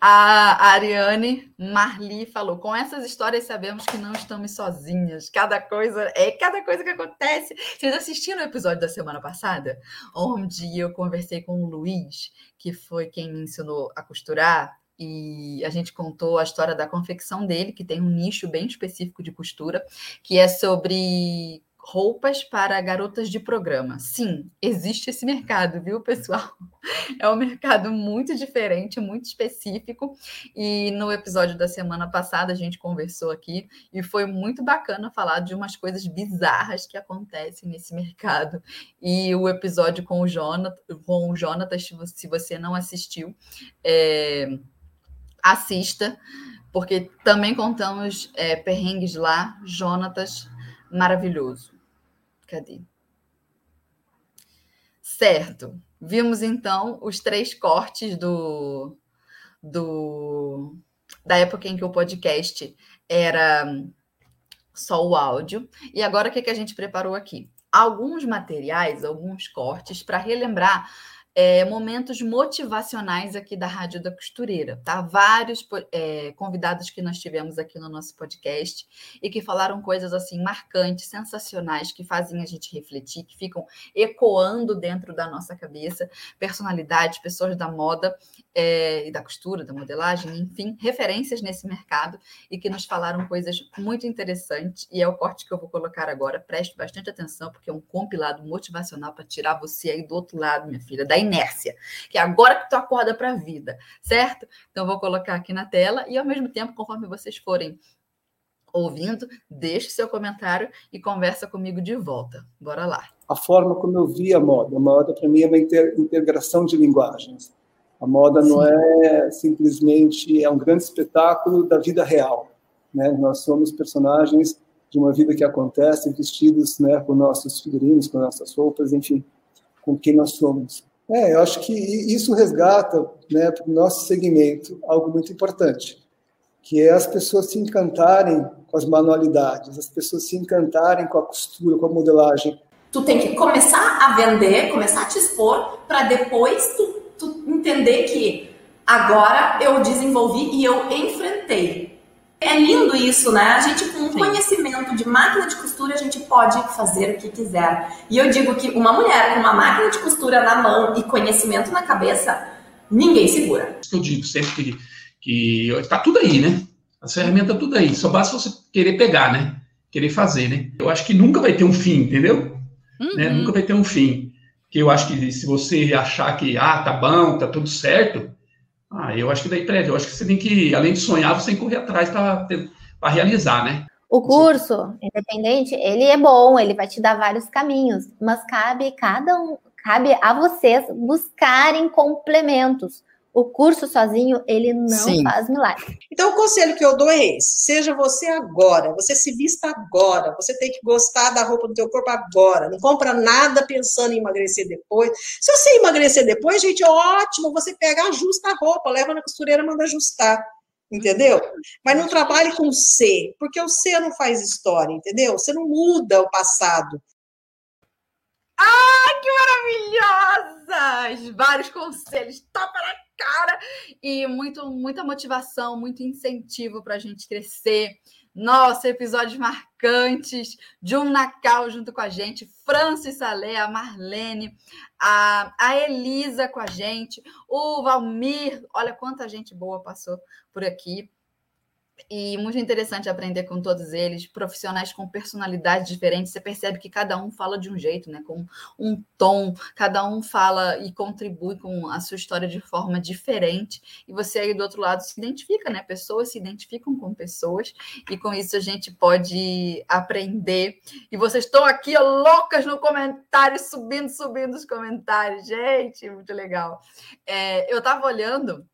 A Ariane Marli falou: com essas histórias sabemos que não estamos sozinhas. Cada coisa é cada coisa que acontece. Vocês assistiram o episódio da semana passada, onde eu conversei com o Luiz, que foi quem me ensinou a costurar, e a gente contou a história da confecção dele, que tem um nicho bem específico de costura, que é sobre roupas para garotas de programa. Sim, existe esse mercado, viu, pessoal? *laughs* É um mercado muito diferente, muito específico. E no episódio da semana passada a gente conversou aqui e foi muito bacana falar de umas coisas bizarras que acontecem nesse mercado. E o episódio com o Jonathan, com o Jonathan se você não assistiu, é, assista, porque também contamos é, perrengues lá. Jonatas, maravilhoso. Cadê? Certo. Vimos então os três cortes do, do da época em que o podcast era só o áudio. E agora o que, que a gente preparou aqui? Alguns materiais, alguns cortes para relembrar é, momentos motivacionais aqui da Rádio da Costureira, tá? Vários é, convidados que nós tivemos aqui no nosso podcast e que falaram coisas assim marcantes, sensacionais, que fazem a gente refletir, que ficam ecoando dentro da nossa cabeça, personalidades, pessoas da moda é, e da costura, da modelagem, enfim, referências nesse mercado e que nos falaram coisas muito interessantes. E é o corte que eu vou colocar agora. Preste bastante atenção, porque é um compilado motivacional para tirar você aí do outro lado, minha filha, da inércia, que é agora que tu acorda para a vida, certo? Então, vou colocar aqui na tela e, ao mesmo tempo, conforme vocês forem ouvindo, deixe seu comentário e conversa comigo de volta. Bora lá.
A forma como eu vi a moda. A moda, para mim, é uma integração de linguagens. A moda Sim. não é simplesmente é um grande espetáculo da vida real. Né? Nós somos personagens de uma vida que acontece, vestidos né, com nossos figurinos, com nossas roupas, enfim, com quem nós somos. É, eu acho que isso resgata né, para o nosso segmento algo muito importante, que é as pessoas se encantarem com as manualidades, as pessoas se encantarem com a costura, com a modelagem.
Tu tem que começar a vender, começar a te expor, para depois tu, tu entender que agora eu desenvolvi e eu enfrentei. É lindo isso, né? A gente, com um conhecimento de máquina de costura, a gente pode fazer o que quiser. E eu digo que uma mulher com uma máquina de costura na mão e conhecimento na cabeça, ninguém segura.
Eu digo sempre que, que tá tudo aí, né? As ferramentas tudo aí. Só basta você querer pegar, né? Querer fazer, né? Eu acho que nunca vai ter um fim, entendeu? Uhum. Né? Nunca vai ter um fim. Que eu acho que se você achar que, ah, tá bom, tá tudo certo, ah, eu acho que daí prévio, eu acho que você tem que, além de sonhar, você tem que correr atrás para realizar, né?
O curso independente, ele é bom, ele vai te dar vários caminhos, mas cabe cada um, cabe a vocês buscarem complementos. O curso sozinho, ele não Sim. faz milagre.
Então, o conselho que eu dou é esse: seja você agora, você se vista agora, você tem que gostar da roupa do teu corpo agora. Não compra nada pensando em emagrecer depois. Se você emagrecer depois, gente, ótimo, você pega, ajusta a roupa, leva na costureira, manda ajustar. Entendeu? Mas não trabalhe com C, porque o C não faz história, entendeu? Você não muda o passado.
Ah, que maravilhosas! Vários conselhos, topa na cara e muito, muita motivação, muito incentivo para a gente crescer. Nossa, episódios marcantes. Jun Nakal junto com a gente, Francis Salé, a Marlene, a, a Elisa com a gente, o Valmir. Olha quanta gente boa passou por aqui. E muito interessante aprender com todos eles, profissionais com personalidades diferentes. Você percebe que cada um fala de um jeito, né? Com um tom, cada um fala e contribui com a sua história de forma diferente. E você aí do outro lado se identifica, né? Pessoas se identificam com pessoas, e com isso a gente pode aprender. E vocês estão aqui ó, loucas no comentário, subindo, subindo os comentários. Gente, muito legal. É, eu estava olhando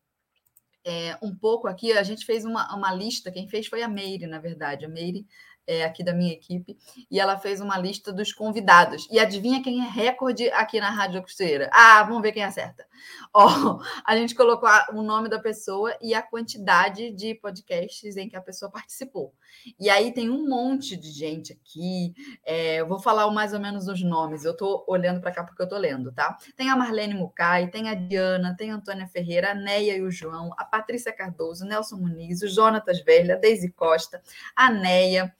é, um pouco aqui, a gente fez uma, uma lista, quem fez foi a Meire, na verdade. A Meire é, aqui da minha equipe, e ela fez uma lista dos convidados. E adivinha quem é recorde aqui na Rádio Costeira? Ah, vamos ver quem acerta. Ó, oh, a gente colocou o nome da pessoa e a quantidade de podcasts em que a pessoa participou. E aí tem um monte de gente aqui. É, eu vou falar mais ou menos os nomes. Eu estou olhando para cá porque eu estou lendo, tá? Tem a Marlene Mucai, tem a Diana, tem a Antônia Ferreira, a Neia e o João, a Patrícia Cardoso, Nelson Muniz, o Jonatas Velha, a Deise Costa, a Neia,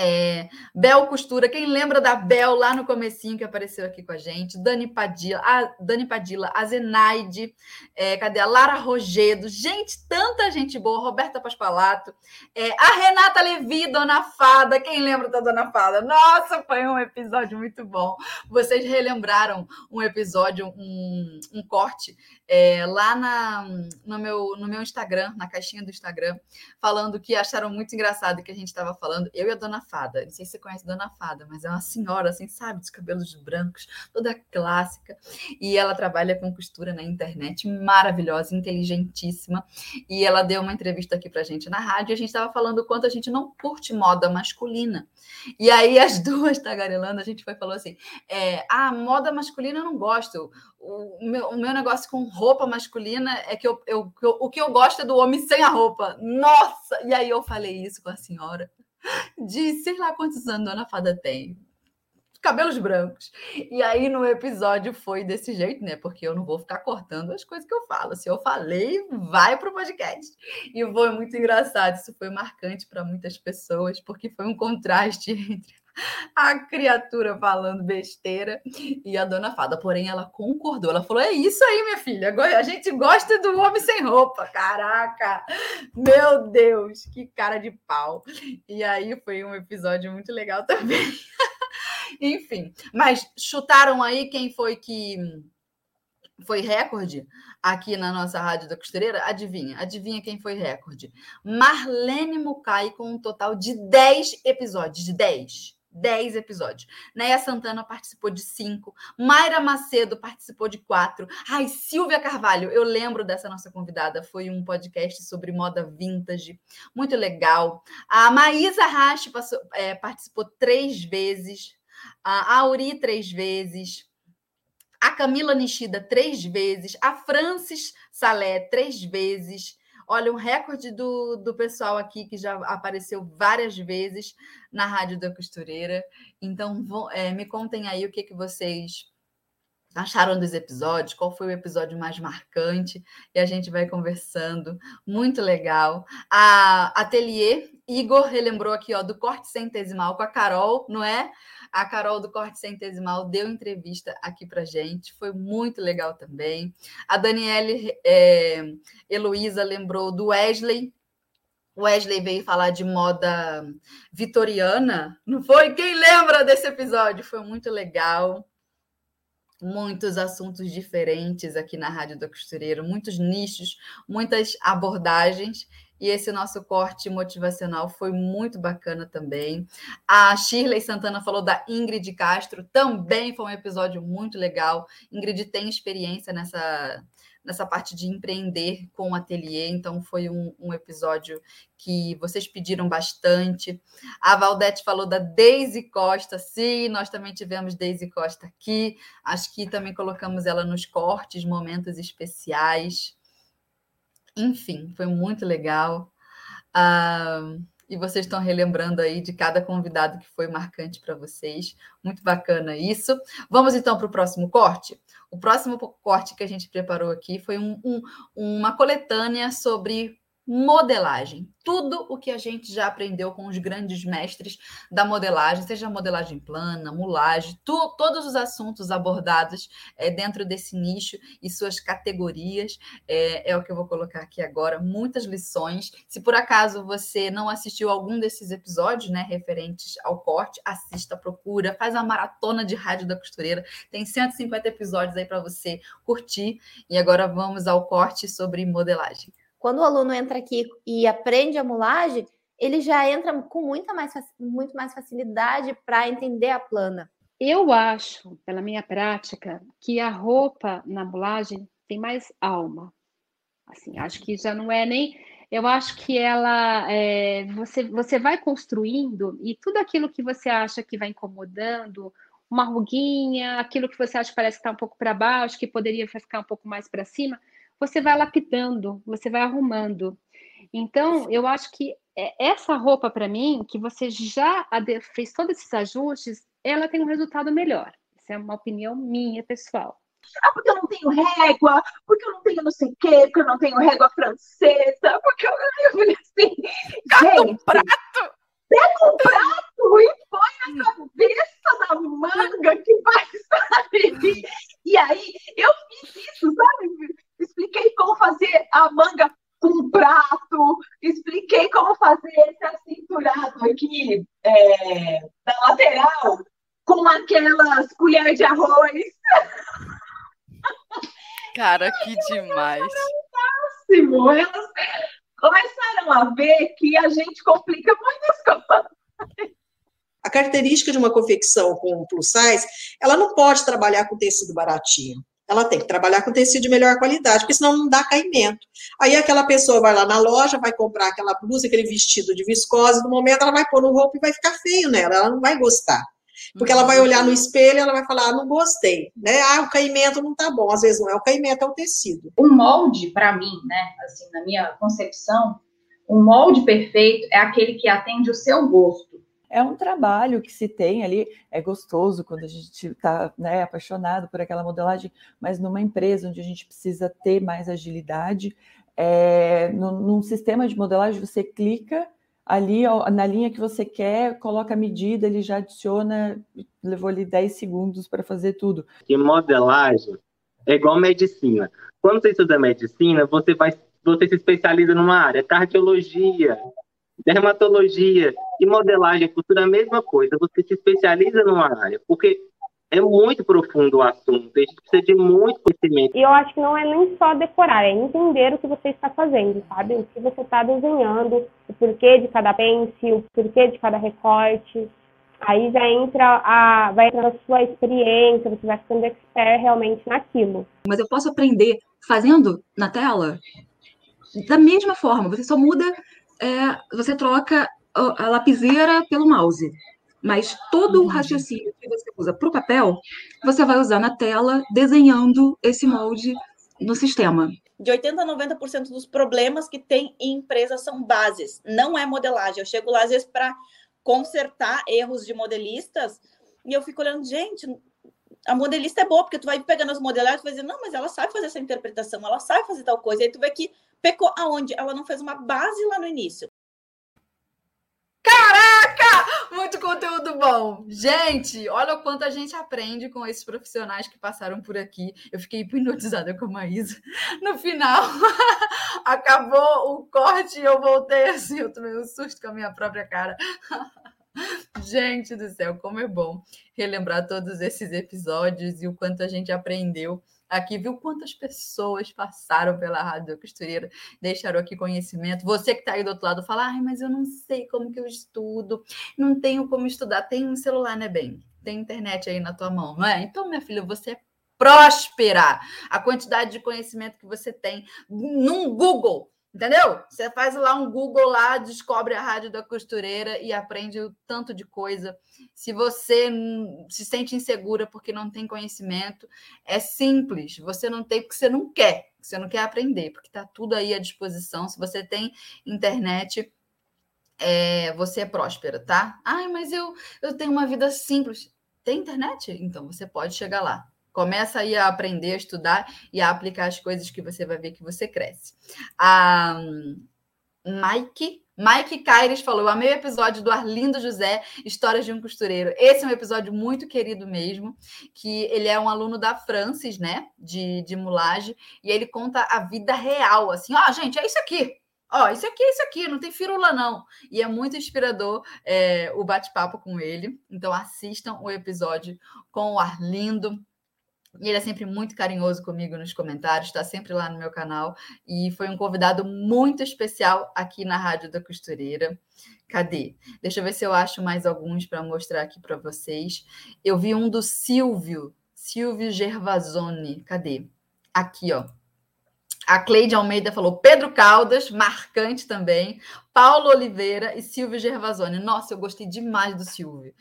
é, Bel Costura, quem lembra da Bel lá no comecinho que apareceu aqui com a gente? Dani Padilla, a Dani Padilla, a Zenaide, é, cadê a Lara Rogedo? Gente, tanta gente boa, Roberta Paspalato, é, a Renata Levi, Dona Fada, quem lembra da Dona Fada? Nossa, foi um episódio muito bom. Vocês relembraram um episódio, um, um corte é, lá na, no, meu, no meu Instagram, na caixinha do Instagram, falando que acharam muito engraçado que a gente estava falando, eu e a Dona Fada. Não sei se você conhece a Dona Fada, mas é uma senhora, assim, sabe, dos cabelos brancos, toda clássica. E ela trabalha com costura na internet, maravilhosa, inteligentíssima. E ela deu uma entrevista aqui pra gente na rádio e a gente estava falando o quanto a gente não curte moda masculina. E aí as *laughs* duas tagarelando, a gente foi falou assim: é, a ah, moda masculina eu não gosto o meu, o meu negócio com roupa masculina é que eu, eu, eu, o que eu gosto é do homem sem a roupa. Nossa! E aí eu falei isso com a senhora de sei lá quantos anos a Dona Fada tem. Cabelos brancos. E aí no episódio foi desse jeito, né? Porque eu não vou ficar cortando as coisas que eu falo. Se eu falei, vai para o podcast. E foi muito engraçado. Isso foi marcante para muitas pessoas, porque foi um contraste *laughs* entre *laughs* a criatura falando besteira e a dona fada. Porém, ela concordou. Ela falou: É isso aí, minha filha. A gente gosta do homem sem roupa. Caraca, meu Deus, que cara de pau. E aí foi um episódio muito legal também. *laughs* Enfim, mas chutaram aí quem foi que foi recorde aqui na nossa Rádio da Costureira? Adivinha? Adivinha quem foi recorde? Marlene Mukai com um total de 10 episódios. 10. 10 episódios. Neia Santana participou de 5. Mayra Macedo participou de 4. Ai, Silvia Carvalho, eu lembro dessa nossa convidada. Foi um podcast sobre moda vintage. Muito legal. A Maísa Rache é, participou três vezes. A Auri, três vezes. A Camila Nishida, três vezes. A Francis Salé, três vezes. Olha, um recorde do, do pessoal aqui que já apareceu várias vezes na Rádio da Costureira. Então, vou, é, me contem aí o que, que vocês acharam dos episódios, qual foi o episódio mais marcante, e a gente vai conversando. Muito legal. A Atelier, Igor relembrou aqui ó, do corte centesimal com a Carol, não é? A Carol do Corte Centesimal deu entrevista aqui para gente, foi muito legal também. A Daniele é, Heloísa lembrou do Wesley. Wesley veio falar de moda vitoriana, não foi? Quem lembra desse episódio? Foi muito legal muitos assuntos diferentes aqui na Rádio do Costureiro, muitos nichos, muitas abordagens. E esse nosso corte motivacional foi muito bacana também. A Shirley Santana falou da Ingrid Castro, também foi um episódio muito legal. Ingrid tem experiência nessa, nessa parte de empreender com o ateliê, então foi um, um, episódio que vocês pediram bastante. A Valdete falou da Daisy Costa, sim, nós também tivemos Daisy Costa aqui, acho que também colocamos ela nos cortes, momentos especiais. Enfim, foi muito legal. Ah, e vocês estão relembrando aí de cada convidado que foi marcante para vocês. Muito bacana isso. Vamos então para o próximo corte? O próximo corte que a gente preparou aqui foi um, um, uma coletânea sobre modelagem. Tudo o que a gente já aprendeu com os grandes mestres da modelagem, seja modelagem plana, mulagem, tu, todos os assuntos abordados é, dentro desse nicho e suas categorias, é, é, o que eu vou colocar aqui agora. Muitas lições. Se por acaso você não assistiu algum desses episódios, né, referentes ao corte, assista, procura, faz uma maratona de rádio da costureira. Tem 150 episódios aí para você curtir. E agora vamos ao corte sobre modelagem.
Quando o aluno entra aqui e aprende a mulagem, ele já entra com muita mais, muito mais facilidade para entender a plana.
Eu acho, pela minha prática, que a roupa na mulagem tem mais alma. Assim, acho que já não é nem. Eu acho que ela é, você, você vai construindo e tudo aquilo que você acha que vai incomodando, uma ruguinha, aquilo que você acha que parece que está um pouco para baixo, que poderia ficar um pouco mais para cima, você vai lapidando, você vai arrumando. Então, eu acho que é, essa roupa, para mim, que você já fez todos esses ajustes, ela tem um resultado melhor. Essa é uma opinião minha, pessoal.
Ah, porque eu não tenho régua, porque eu não tenho não sei o quê, porque eu não tenho régua francesa, porque eu, *laughs* eu falei assim,
Cata um prato!
Pega um prato e põe na cabeça da manga que vai sair. E aí, eu fiz isso, sabe? expliquei como fazer a manga com um prato, expliquei como fazer esse acinturado aqui é, da lateral com aquelas colheres de arroz.
Cara, que demais.
Elas começaram a ver que a gente complica muitas coisas.
A característica de uma confecção com plus size, ela não pode trabalhar com tecido baratinho ela tem que trabalhar com tecido de melhor qualidade, porque senão não dá caimento. Aí aquela pessoa vai lá na loja, vai comprar aquela blusa, aquele vestido de viscose, no momento ela vai pôr no roupa e vai ficar feio nela, ela não vai gostar. Porque ela vai olhar no espelho e ela vai falar, ah, não gostei, né? Ah, o caimento não tá bom. Às vezes não é o caimento, é o tecido.
O molde, para mim, né, assim, na minha concepção, o molde perfeito é aquele que atende o seu gosto
é um trabalho que se tem ali, é gostoso quando a gente está né, apaixonado por aquela modelagem, mas numa empresa onde a gente precisa ter mais agilidade, é, num, num sistema de modelagem você clica ali na linha que você quer, coloca a medida, ele já adiciona, levou ali 10 segundos para fazer tudo.
E modelagem é igual medicina. Quando você estuda medicina, você vai você se especializa numa área, cardiologia, dermatologia e modelagem futura, a mesma coisa. Você se especializa numa área, porque é muito profundo o assunto, a gente precisa de muito conhecimento.
E eu acho que não é nem só decorar, é entender o que você está fazendo, sabe? O que você está desenhando, o porquê de cada pence, o porquê de cada recorte. Aí já entra a, vai entrar a sua experiência, você vai ficando expert realmente naquilo.
Mas eu posso aprender fazendo na tela? Da mesma forma, você só muda é, você troca a lapiseira pelo mouse. Mas todo o raciocínio que você usa para o papel, você vai usar na tela, desenhando esse molde no sistema.
De 80% a 90% dos problemas que tem em empresas são bases, não é modelagem. Eu chego lá, às vezes, para consertar erros de modelistas, e eu fico olhando, gente, a modelista é boa, porque tu vai pegando as modelagens e vai dizer, não, mas ela sabe fazer essa interpretação, ela sabe fazer tal coisa. E aí tu vê que pecou aonde? Ela não fez uma base lá no início.
Caraca! Muito conteúdo bom. Gente, olha o quanto a gente aprende com esses profissionais que passaram por aqui. Eu fiquei hipnotizada com a Maísa. No final, *laughs* acabou o corte e eu voltei assim, eu tomei um susto com a minha própria cara. *laughs* Gente do céu, como é bom relembrar todos esses episódios e o quanto a gente aprendeu aqui, viu quantas pessoas passaram pela Rádio Costureira, deixaram aqui conhecimento. Você que está aí do outro lado fala, ai, mas eu não sei como que eu estudo, não tenho como estudar. Tem um celular, né, bem? Tem internet aí na tua mão, não é? Então, minha filha, você é próspera. A quantidade de conhecimento que você tem num Google Entendeu? Você faz lá um Google lá, descobre a rádio da costureira e aprende o tanto de coisa. Se você se sente insegura porque não tem conhecimento, é simples. Você não tem porque você não quer. Você não quer aprender, porque está tudo aí à disposição. Se você tem internet, é, você é próspera, tá? Ai, mas eu, eu tenho uma vida simples. Tem internet? Então você pode chegar lá. Começa aí a aprender, a estudar e a aplicar as coisas que você vai ver que você cresce. Ah, Mike. Mike Caires falou: amei o episódio do Arlindo José, Histórias de um Costureiro. Esse é um episódio muito querido mesmo, que ele é um aluno da Francis, né? De, de mulagem, e ele conta a vida real, assim, ó, oh, gente, é isso aqui. Ó, oh, isso aqui é isso aqui, não tem firula, não. E é muito inspirador é, o bate-papo com ele. Então assistam o episódio com o Arlindo. Ele é sempre muito carinhoso comigo nos comentários, está sempre lá no meu canal. E foi um convidado muito especial aqui na Rádio da Costureira. Cadê? Deixa eu ver se eu acho mais alguns para mostrar aqui para vocês. Eu vi um do Silvio, Silvio Gervasoni. Cadê? Aqui, ó. A Cleide Almeida falou Pedro Caldas, marcante também. Paulo Oliveira e Silvio Gervasoni. Nossa, eu gostei demais do Silvio.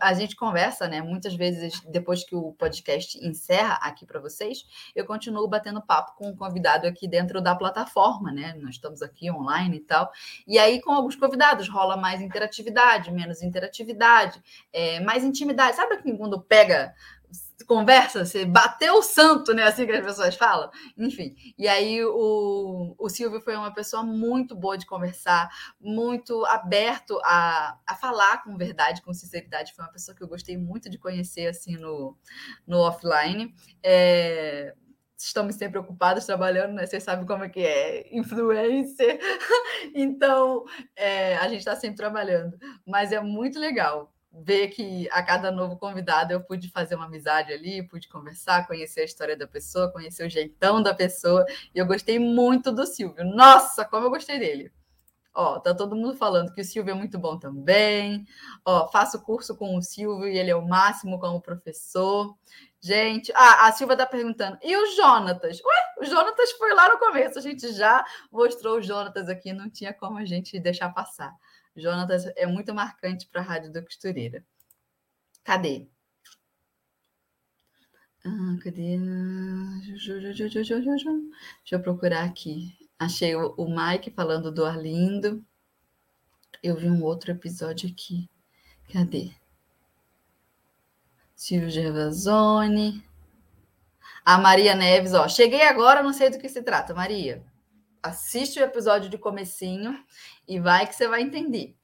A gente conversa, né? Muitas vezes, depois que o podcast encerra aqui para vocês, eu continuo batendo papo com um convidado aqui dentro da plataforma, né? Nós estamos aqui online e tal. E aí, com alguns convidados, rola mais interatividade, menos interatividade, é, mais intimidade. Sabe quando pega conversa, você bateu o santo, né? Assim que as pessoas falam. Enfim. E aí o, o Silvio foi uma pessoa muito boa de conversar, muito aberto a, a falar com verdade, com sinceridade. Foi uma pessoa que eu gostei muito de conhecer assim no, no offline. É, estamos sempre ocupados trabalhando, né? Vocês sabem como é que é influencer. *laughs* então, é, a gente está sempre trabalhando. Mas é muito legal ver que a cada novo convidado eu pude fazer uma amizade ali, pude conversar, conhecer a história da pessoa, conhecer o jeitão da pessoa, e eu gostei muito do Silvio. Nossa, como eu gostei dele. Ó, tá todo mundo falando que o Silvio é muito bom também. Ó, faço curso com o Silvio e ele é o máximo como professor. Gente, ah, a Silva tá perguntando. E o Jonatas? Ué, o Jonatas foi lá no começo. A gente já mostrou o Jonatas aqui, não tinha como a gente deixar passar. Jonatas é muito marcante para a Rádio da Costureira. Cadê? Ah, cadê? Deixa eu procurar aqui. Achei o, o Mike falando do Arlindo. Eu vi um outro episódio aqui. Cadê? Silvio Gervasoni. A Maria Neves, ó. Cheguei agora, não sei do que se trata, Maria assiste o episódio de comecinho e vai que você vai entender.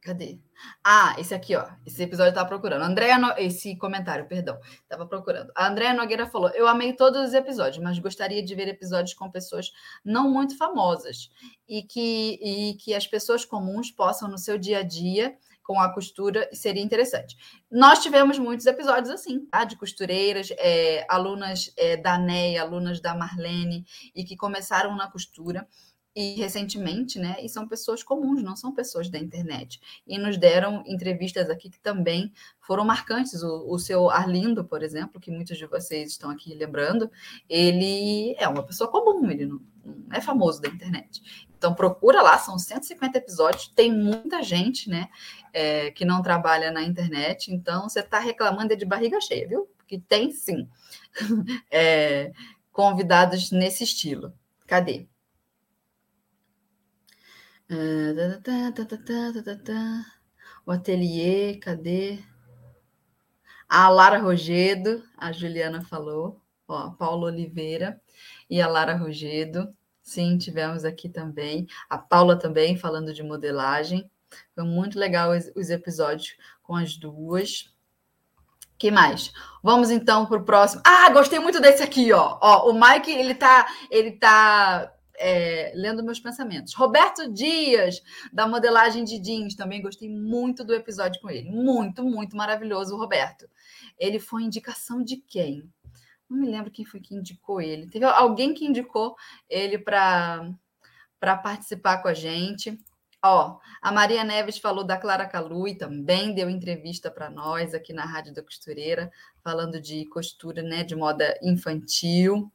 Cadê? Ah, esse aqui, ó. Esse episódio eu procurando. Andréa, no... esse comentário, perdão. Tava procurando. A Andréa Nogueira falou: Eu amei todos os episódios, mas gostaria de ver episódios com pessoas não muito famosas e que, e que as pessoas comuns possam, no seu dia a dia, com a costura seria interessante. Nós tivemos muitos episódios assim, tá? De costureiras, é, alunas é, da NEA, alunas da Marlene, e que começaram na costura e recentemente, né? E são pessoas comuns, não são pessoas da internet. E nos deram entrevistas aqui que também foram marcantes. O, o seu Arlindo, por exemplo, que muitos de vocês estão aqui lembrando, ele é uma pessoa comum, ele não, não é famoso da internet. Então procura lá, são 150 episódios, tem muita gente, né, é, que não trabalha na internet, então você está reclamando de barriga cheia, viu? Porque tem sim *laughs* é, convidados nesse estilo. Cadê? O ateliê, cadê? A Lara Rogedo, a Juliana falou, ó, Paulo Oliveira e a Lara Rogedo. Sim, tivemos aqui também. A Paula também falando de modelagem. Foi muito legal os, os episódios com as duas. que mais? Vamos então para o próximo. Ah, gostei muito desse aqui, ó. ó o Mike, ele tá, ele tá é, lendo meus pensamentos. Roberto Dias, da modelagem de jeans, também gostei muito do episódio com ele. Muito, muito maravilhoso, Roberto. Ele foi indicação de quem? Não me lembro quem foi que indicou ele. Teve alguém que indicou ele para participar com a gente. Ó, a Maria Neves falou da Clara Calui, também deu entrevista para nós aqui na Rádio da Costureira, falando de costura, né, de moda infantil.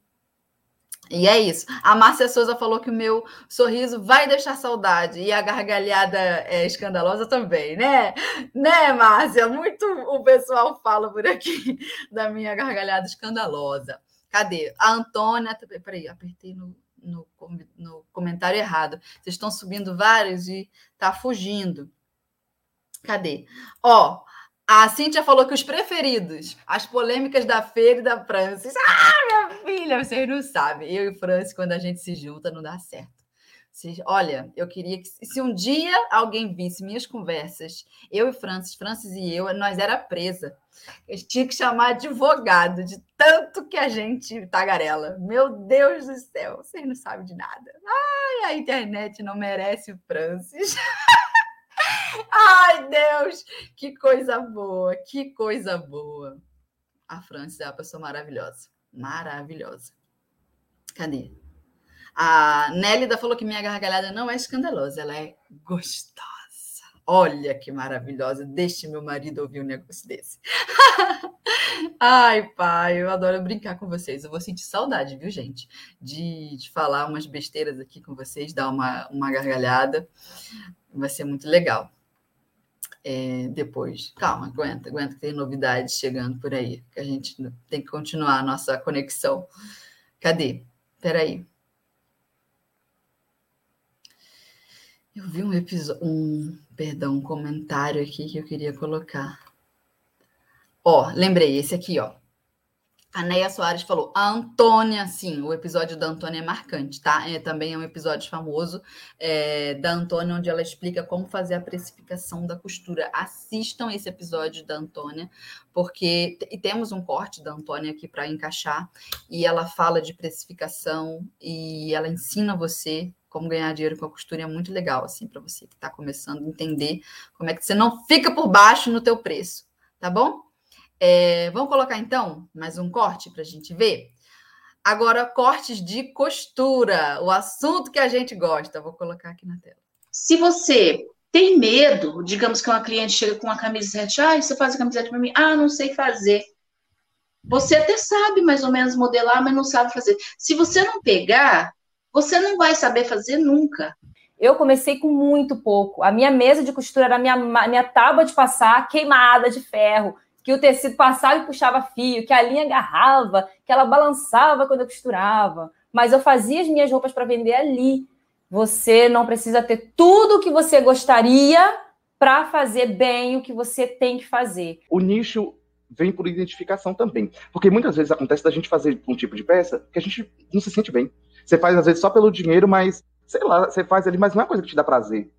E é isso. A Márcia Souza falou que o meu sorriso vai deixar saudade e a gargalhada é escandalosa também, né? Né, Márcia? Muito o pessoal fala por aqui *laughs* da minha gargalhada escandalosa. Cadê? A Antônia. Peraí, apertei no, no, no comentário errado. Vocês estão subindo vários e tá fugindo. Cadê? Ó, a Cíntia falou que os preferidos, as polêmicas da Feira e da Francis. Ah, minha filha, vocês não sabem. Eu e o Francis, quando a gente se junta, não dá certo. Se- olha, eu queria que se um dia alguém visse minhas conversas, eu e Francis, Francis e eu, nós era presa. Eu tinha que chamar advogado de tanto que a gente tagarela. Meu Deus do céu, vocês não sabem de nada. Ai, a internet não merece o Francis. *laughs* Ai, Deus, que coisa boa, que coisa boa. A Francis é uma pessoa maravilhosa, maravilhosa. Cadê? A Nélida falou que minha gargalhada não é escandalosa, ela é gostosa. Olha que maravilhosa. Deixe meu marido ouvir um negócio desse. *laughs* Ai, pai, eu adoro brincar com vocês. Eu vou sentir saudade, viu, gente? De, de falar umas besteiras aqui com vocês, dar uma, uma gargalhada. Vai ser muito legal. É, depois, calma, aguenta, aguenta, que tem novidades chegando por aí. Que a gente tem que continuar a nossa conexão. Cadê? Peraí. Eu vi um episódio, um, perdão, um comentário aqui que eu queria colocar. Ó, lembrei, esse aqui, ó. A Neia Soares falou, a Antônia, sim, o episódio da Antônia é marcante, tá? É, também é um episódio famoso é, da Antônia, onde ela explica como fazer a precificação da costura. Assistam esse episódio da Antônia, porque e temos um corte da Antônia aqui para encaixar, e ela fala de precificação e ela ensina você como ganhar dinheiro com a costura é muito legal, assim, para você que está começando a entender como é que você não fica por baixo no teu preço, tá bom? É, vamos colocar, então, mais um corte para a gente ver? Agora, cortes de costura, o assunto que a gente gosta. Vou colocar aqui na tela.
Se você tem medo, digamos que uma cliente chega com uma camisete, ah, você faz a camiseta para mim? Ah, não sei fazer. Você até sabe mais ou menos modelar, mas não sabe fazer. Se você não pegar, você não vai saber fazer nunca.
Eu comecei com muito pouco. A minha mesa de costura era a minha, minha tábua de passar queimada de ferro, que o tecido passava e puxava fio, que a linha agarrava, que ela balançava quando eu costurava. Mas eu fazia as minhas roupas para vender ali. Você não precisa ter tudo o que você gostaria para fazer bem o que você tem que fazer.
O nicho vem por identificação também. Porque muitas vezes acontece da gente fazer um tipo de peça que a gente não se sente bem. Você faz, às vezes, só pelo dinheiro, mas, sei lá, você faz ali, mas não é uma coisa que te dá prazer.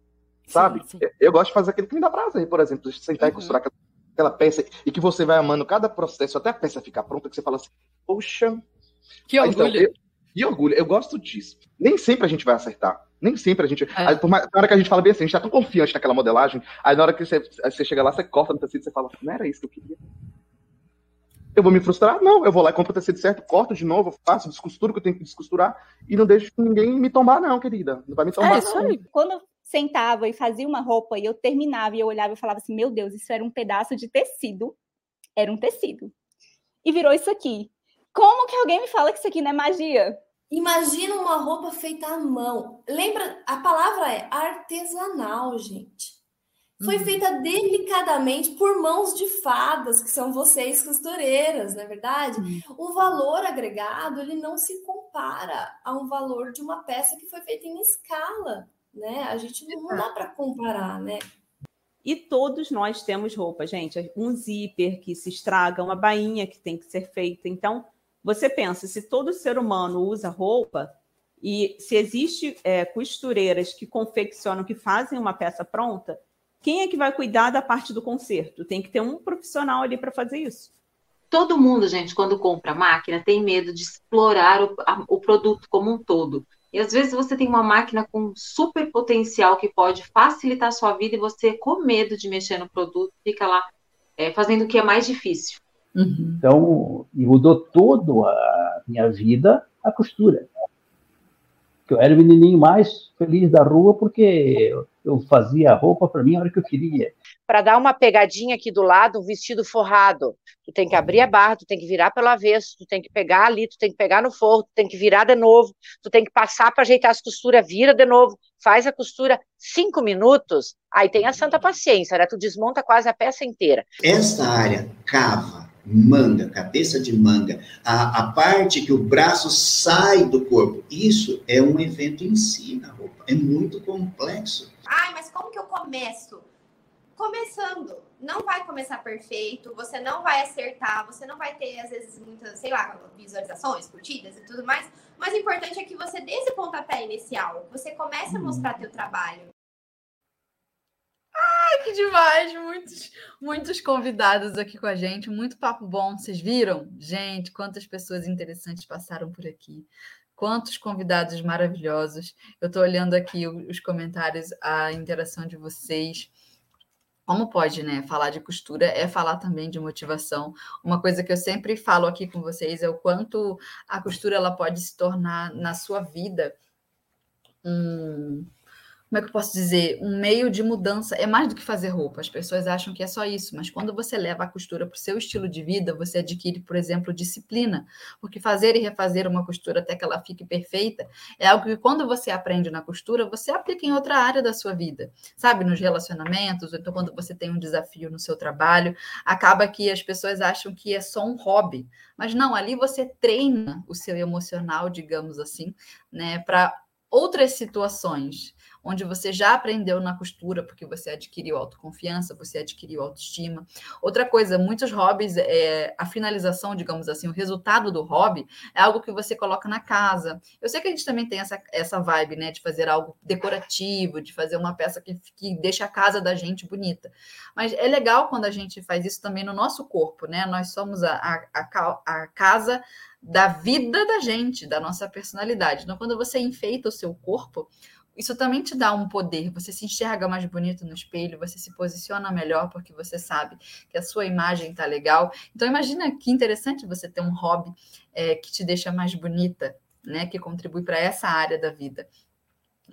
Sabe? Sim, sim. Eu gosto de fazer aquilo que me dá prazer, por exemplo, sentar uhum. e costurar aquela peça e que você vai amando cada processo até a peça ficar pronta, que você fala assim, poxa.
Que orgulho. Então,
eu, e orgulho, eu gosto disso. Nem sempre a gente vai acertar. Nem sempre a gente. É. Aí, por mais, na hora que a gente fala bem assim, a gente tá tão confiante naquela modelagem, aí na hora que você, você chega lá, você corta no tecido e você fala, não era isso que eu queria. Eu vou me frustrar? Não, eu vou lá e compro o tecido certo, corto de novo, faço, descosturo o que eu tenho que descosturar e não deixo ninguém me tombar, não, querida. Não vai me tombar,
é, isso
não.
Aí. Quando sentava e fazia uma roupa e eu terminava e eu olhava e falava assim, meu Deus, isso era um pedaço de tecido. Era um tecido. E virou isso aqui. Como que alguém me fala que isso aqui não é magia?
Imagina uma roupa feita à mão. Lembra, a palavra é artesanal, gente. Foi feita delicadamente por mãos de fadas, que são vocês costureiras, não é verdade? O valor agregado, ele não se compara a um valor de uma peça que foi feita em escala, né? A gente não, dá para comparar, né?
E todos nós temos roupa, gente. Um zíper que se estraga, uma bainha que tem que ser feita. Então, você pensa, se todo ser humano usa roupa, e se existe é, costureiras que confeccionam, que fazem uma peça pronta, quem é que vai cuidar da parte do conserto? Tem que ter um profissional ali para fazer isso.
Todo mundo, gente, quando compra máquina, tem medo de explorar o, a, o produto como um todo. E às vezes você tem uma máquina com super potencial que pode facilitar a sua vida e você, com medo de mexer no produto, fica lá é, fazendo o que é mais difícil.
Uhum. Então, mudou toda a minha vida a costura. Eu era o menininho mais feliz da rua porque eu fazia a roupa para mim a hora que eu queria.
Para dar uma pegadinha aqui do lado, um vestido forrado. Tu tem que abrir a barra, tu tem que virar pelo avesso, tu tem que pegar ali, tu tem que pegar no forro, tu tem que virar de novo, tu tem que passar para ajeitar as costuras, vira de novo, faz a costura cinco minutos, aí tem a santa paciência, né? Tu desmonta quase a peça inteira.
Essa área cava, manga, cabeça de manga, a, a parte que o braço sai do corpo, isso é um evento em si na roupa, é muito complexo.
Ai, mas como que eu começo?
Começando. Não vai começar perfeito, você não vai acertar, você não vai ter, às vezes, muitas, sei lá, visualizações, curtidas e tudo mais. Mas o importante é que você dê esse pontapé inicial, você comece a mostrar teu trabalho.
Ai, que demais! Muitos, muitos convidados aqui com a gente, muito papo bom. Vocês viram? Gente, quantas pessoas interessantes passaram por aqui. Quantos convidados maravilhosos. Eu estou olhando aqui os comentários, a interação de vocês. Como pode, né? Falar de costura é falar também de motivação. Uma coisa que eu sempre falo aqui com vocês é o quanto a costura ela pode se tornar na sua vida um, como é que eu posso dizer, um meio de mudança. É mais do que fazer roupa. As pessoas acham que é só isso, mas quando você leva a costura para o seu estilo de vida, você adquire, por exemplo, disciplina. Porque fazer e refazer uma costura até que ela fique perfeita é algo que quando você aprende na costura, você aplica em outra área da sua vida. Sabe, nos relacionamentos, ou então quando você tem um desafio no seu trabalho, acaba que as pessoas acham que é só um hobby. Mas não, ali você treina o seu emocional, digamos assim, né, para outras situações onde você já aprendeu na costura, porque você adquiriu autoconfiança, você adquiriu autoestima. Outra coisa, muitos hobbies, é, a finalização, digamos assim, o resultado do hobby é algo que você coloca na casa. Eu sei que a gente também tem essa, essa vibe, né, de fazer algo decorativo, de fazer uma peça que, que deixa a casa da gente bonita. Mas é legal quando a gente faz isso também no nosso corpo, né? Nós somos a, a, a, a casa da vida da gente, da nossa personalidade. Então, quando você enfeita o seu corpo, isso também te dá um poder. Você se enxerga mais bonito no espelho, você se posiciona melhor porque você sabe que a sua imagem está legal. Então, imagina que interessante você ter um hobby é, que te deixa mais bonita, né? Que contribui para essa área da vida.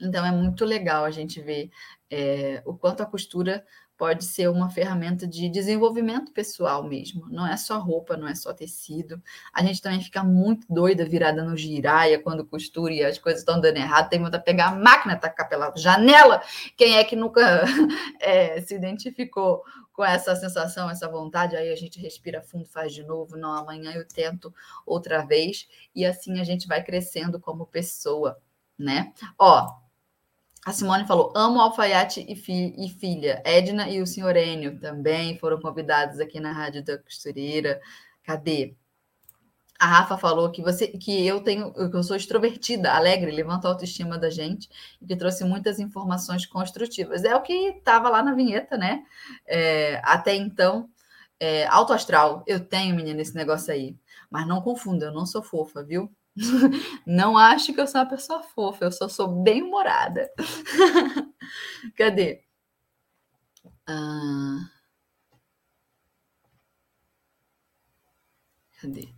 Então, é muito legal a gente ver é, o quanto a costura pode ser uma ferramenta de desenvolvimento pessoal mesmo. Não é só roupa, não é só tecido. A gente também fica muito doida virada no giraia quando costura e as coisas estão dando errado. Tem muita pegar a máquina, tacar pela janela. Quem é que nunca *laughs* é, se identificou com essa sensação, essa vontade? Aí a gente respira fundo, faz de novo. Não, amanhã eu tento outra vez. E assim a gente vai crescendo como pessoa, né? Ó, a Simone falou: amo alfaiate e, fi e, filha. Edna e o senhor Enio também foram convidados aqui na Rádio da Costureira. Cadê? A Rafa falou que você que eu tenho, que eu sou extrovertida, alegre, levanta a autoestima da gente e que trouxe muitas informações construtivas. É o que estava lá na vinheta, né? É, até então, é, alto astral. Eu tenho, menina, esse negócio aí. Mas não confunda, eu não sou fofa, viu? *laughs* Não acho que eu sou uma pessoa fofa, eu só sou bem humorada. *laughs* Cadê? Ah... Cadê?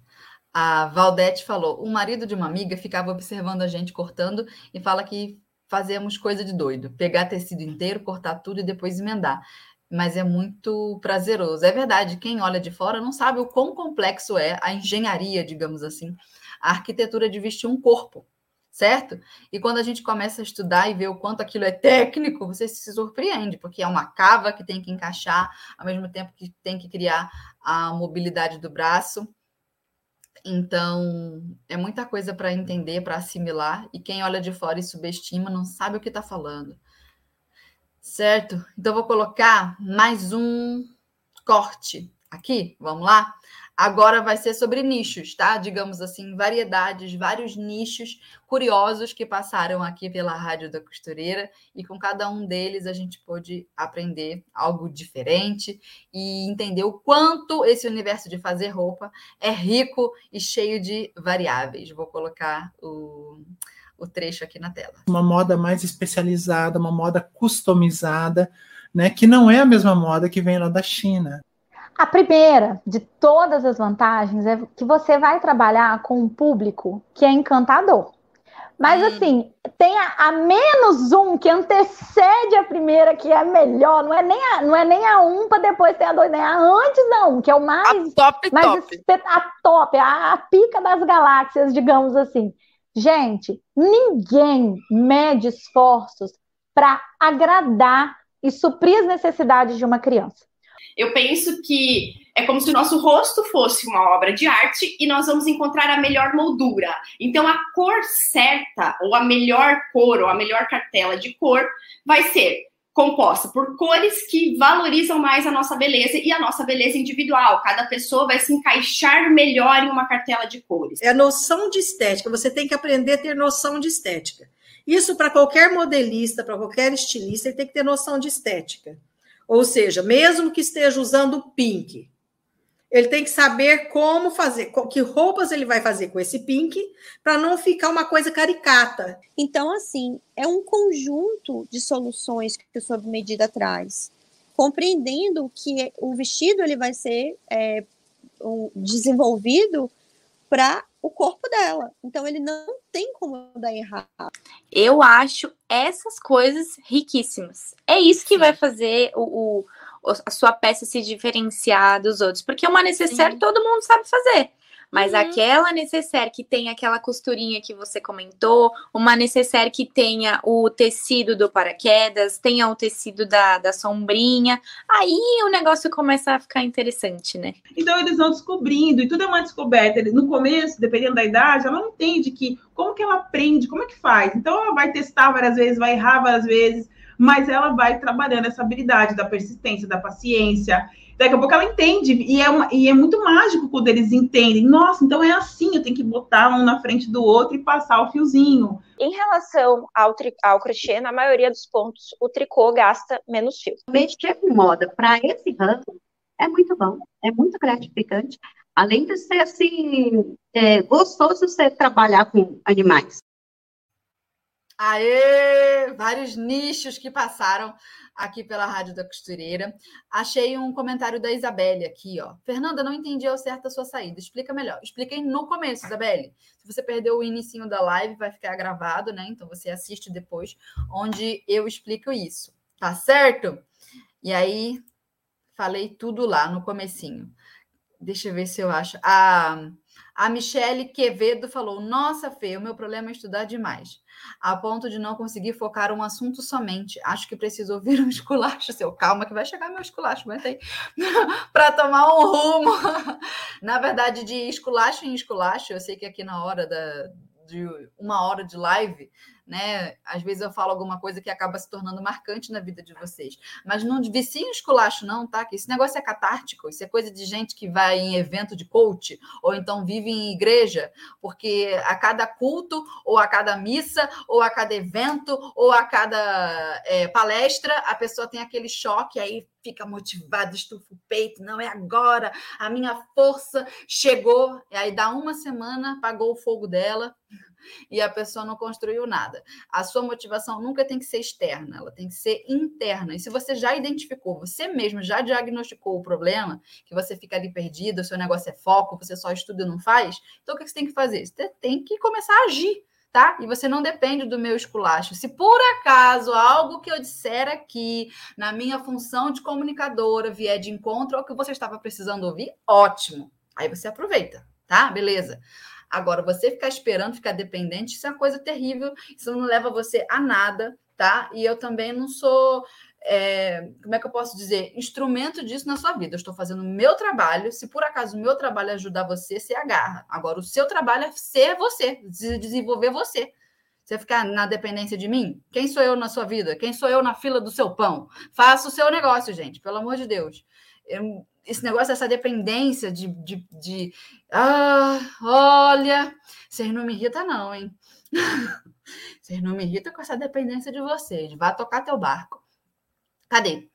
A Valdete falou: o marido de uma amiga ficava observando a gente cortando e fala que fazemos coisa de doido. Pegar tecido inteiro, cortar tudo e depois emendar. Mas é muito prazeroso. É verdade, quem olha de fora não sabe o quão complexo é a engenharia, digamos assim, a arquitetura de vestir um corpo, certo? E quando a gente começa a estudar e ver o quanto aquilo é técnico, você se surpreende, porque é uma cava que tem que encaixar, ao mesmo tempo que tem que criar a mobilidade do braço. Então, é muita coisa para entender, para assimilar, e quem olha de fora e subestima não sabe o que está falando. Certo? Então, vou colocar mais um corte aqui, vamos lá? Agora vai ser sobre nichos, tá? Digamos assim, variedades, vários nichos curiosos que passaram aqui pela Rádio da Costureira e com cada um deles a gente pôde aprender algo diferente e entender o quanto esse universo de fazer roupa é rico e cheio de variáveis. Vou colocar o, o trecho aqui na tela.
Uma moda mais especializada, uma moda customizada, né? Que não é a mesma moda que vem lá da China.
A primeira de todas as vantagens é que você vai trabalhar com um público que é encantador. Mas hum. assim, tem a, a, menos um que antecede a primeira, que é melhor. Não é nem a, não é nem a um para depois ter a dois, nem a antes da um, que é o mais. A
top,
mais
top.
A top, a, a pica das galáxias, digamos assim. Gente, ninguém mede esforços para agradar e suprir as necessidades de uma criança.
Eu penso que é como se o nosso rosto fosse uma obra de arte e nós vamos encontrar a melhor moldura. Então, a cor certa, ou a melhor cor, ou a melhor cartela de cor, vai ser composta por cores que valorizam mais a nossa beleza e a nossa beleza individual. Cada pessoa vai se encaixar melhor em uma cartela de cores.
É noção de estética. Você tem que aprender a ter noção de estética. Isso para qualquer modelista, para qualquer estilista, ele tem que ter noção de estética. Ou seja, mesmo que esteja usando pink, ele tem que saber como fazer, que roupas ele vai fazer com esse pink, para não ficar uma coisa caricata.
Então, assim, é um conjunto de soluções que o Sob Medida traz, compreendendo que o vestido ele vai ser é, um, desenvolvido para o corpo dela. Então, ele não tem como dar errado.
Eu acho essas coisas riquíssimas. É isso que vai fazer o, o a sua peça se diferenciar dos outros. Porque uma necessaire todo mundo sabe fazer. Mas uhum. aquela necessaire que tem aquela costurinha que você comentou, uma necessaire que tenha o tecido do paraquedas, tenha o tecido da, da sombrinha, aí o negócio começa a ficar interessante, né?
Então eles vão descobrindo, e tudo é uma descoberta. No começo, dependendo da idade, ela não entende que como que ela aprende, como é que faz. Então ela vai testar várias vezes, vai errar várias vezes, mas ela vai trabalhando essa habilidade da persistência, da paciência. Daqui a pouco ela entende, e é, uma, e é muito mágico quando eles entendem. Nossa, então é assim, eu tenho que botar um na frente do outro e passar o fiozinho.
Em relação ao, tri, ao crochê, na maioria dos pontos, o tricô gasta menos fio.
Realmente, que é moda para esse ramo é muito bom, é muito gratificante. Além de ser assim, é, gostoso você trabalhar com animais.
Aê! Vários nichos que passaram aqui pela Rádio da Costureira. Achei um comentário da Isabelle aqui, ó. Fernanda, não entendi ao certo a sua saída. Explica melhor. Expliquei no começo, Isabelle. Se você perdeu o início da live, vai ficar gravado, né? Então você assiste depois, onde eu explico isso. Tá certo? E aí, falei tudo lá no comecinho. Deixa eu ver se eu acho. A, a Michele Quevedo falou: Nossa, Fê, o meu problema é estudar demais a ponto de não conseguir focar um assunto somente. Acho que preciso ouvir um esculacho seu. Calma, que vai chegar meu esculacho, aguenta aí. para tomar um rumo. *laughs* na verdade, de esculacho em esculacho, eu sei que aqui na hora da, de uma hora de live, né? Às vezes eu falo alguma coisa que acaba se tornando marcante na vida de vocês. Mas não vicia em esculacho, não, tá? Que esse negócio é catártico, isso é coisa de gente que vai em evento de coach, ou então vive em igreja, porque a cada culto, ou a cada missa, ou a cada evento, ou a cada é, palestra, a pessoa tem aquele choque, aí fica motivada, estufa o peito, não é agora, a minha força chegou, e aí dá uma semana, apagou o fogo dela, e a pessoa não construiu nada. A sua motivação nunca tem que ser externa, ela tem que ser interna. E se você já identificou, você mesmo já diagnosticou o problema, que você fica ali perdido, o seu negócio é foco, você só estuda e não faz, então o que você tem que fazer? Você tem que começar a agir. Tá? E você não depende do meu esculacho. Se por acaso algo que eu disser aqui, na minha função de comunicadora, vier de encontro ao que você estava precisando ouvir, ótimo. Aí você aproveita, tá? Beleza. Agora, você ficar esperando, ficar dependente, isso é uma coisa terrível, isso não leva você a nada, tá? E eu também não sou, é, como é que eu posso dizer, instrumento disso na sua vida. Eu estou fazendo o meu trabalho, se por acaso o meu trabalho ajudar você, você agarra. Agora, o seu trabalho é ser você, desenvolver você. Você ficar na dependência de mim? Quem sou eu na sua vida? Quem sou eu na fila do seu pão? Faça o seu negócio, gente, pelo amor de Deus. Eu, esse negócio, essa dependência de, de, de, ah, olha, vocês não me irritam, não, hein? *laughs* vocês não me irritam com essa dependência de vocês. Vá tocar teu barco. Cadê?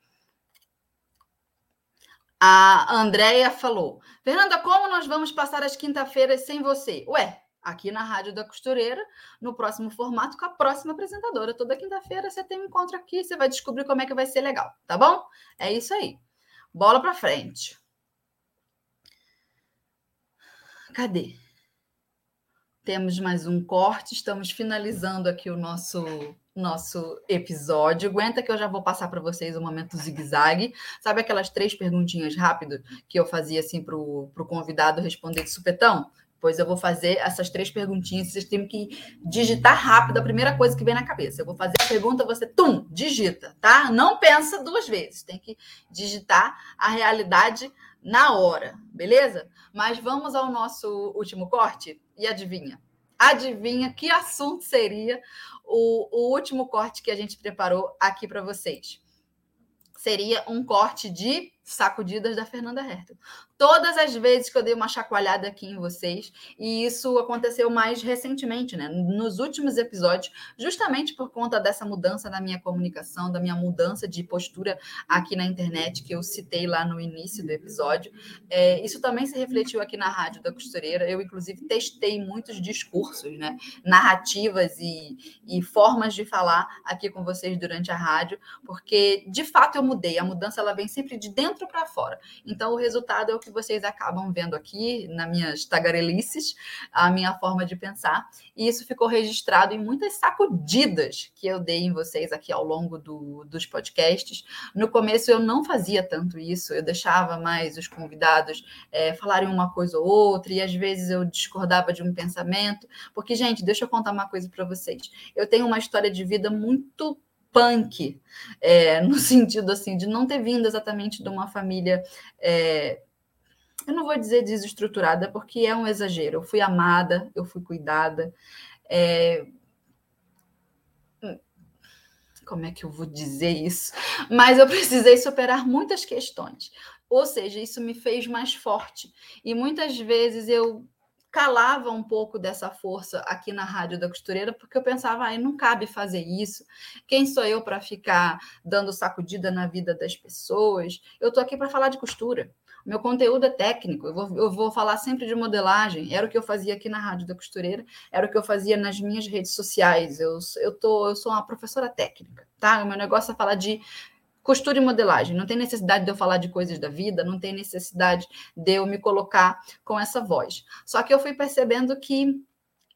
A Andrea falou: Fernanda, como nós vamos passar as quinta-feiras sem você? Ué, aqui na Rádio da Costureira, no próximo formato, com a próxima apresentadora. Toda quinta-feira você tem um encontro aqui, você vai descobrir como é que vai ser legal, tá bom? É isso aí. Bola para frente. Cadê? Temos mais um corte, estamos finalizando aqui o nosso nosso episódio. Aguenta que eu já vou passar para vocês o momento zigue-zague. Sabe aquelas três perguntinhas rápidas que eu fazia assim para o convidado responder de supetão? Pois eu vou fazer essas três perguntinhas. Vocês têm que digitar rápido a primeira coisa que vem na cabeça. Eu vou fazer a pergunta, você, tum, digita, tá? Não pensa duas vezes. Tem que digitar a realidade na hora, beleza? Mas vamos ao nosso último corte e adivinha? Adivinha que assunto seria o, o último corte que a gente preparou aqui para vocês? seria um corte de sacudidas da Fernanda Hertel. Todas as vezes que eu dei uma chacoalhada aqui em vocês, e isso aconteceu mais recentemente, né? Nos últimos episódios, justamente por conta dessa mudança na minha comunicação, da minha mudança de postura aqui na internet, que eu citei lá no início do episódio. É, isso também se refletiu aqui na Rádio da Costureira. Eu, inclusive, testei muitos discursos, né? Narrativas e, e formas de falar aqui com vocês durante a rádio, porque de fato eu mudei. A mudança ela vem sempre de dentro para fora. Então, o resultado é o que que vocês acabam vendo aqui nas minhas tagarelices, a minha forma de pensar. E isso ficou registrado em muitas sacudidas que eu dei em vocês aqui ao longo do, dos podcasts. No começo eu não fazia tanto isso, eu deixava mais os convidados é, falarem uma coisa ou outra, e às vezes eu discordava de um pensamento. Porque, gente, deixa eu contar uma coisa para vocês. Eu tenho uma história de vida muito punk, é, *laughs* no sentido assim de não ter vindo exatamente de uma família é, eu não vou dizer desestruturada, porque é um exagero. Eu fui amada, eu fui cuidada. É... Como é que eu vou dizer isso? Mas eu precisei superar muitas questões. Ou seja, isso me fez mais forte. E muitas vezes eu calava um pouco dessa força aqui na Rádio da Costureira, porque eu pensava, ah, não cabe fazer isso. Quem sou eu para ficar dando sacudida na vida das pessoas? Eu estou aqui para falar de costura. Meu conteúdo é técnico, eu vou, eu vou falar sempre de modelagem. Era o que eu fazia aqui na Rádio da Costureira, era o que eu fazia nas minhas redes sociais. Eu, eu, tô, eu sou uma professora técnica, tá? O meu negócio é falar de costura e modelagem. Não tem necessidade de eu falar de coisas da vida, não tem necessidade de eu me colocar com essa voz. Só que eu fui percebendo que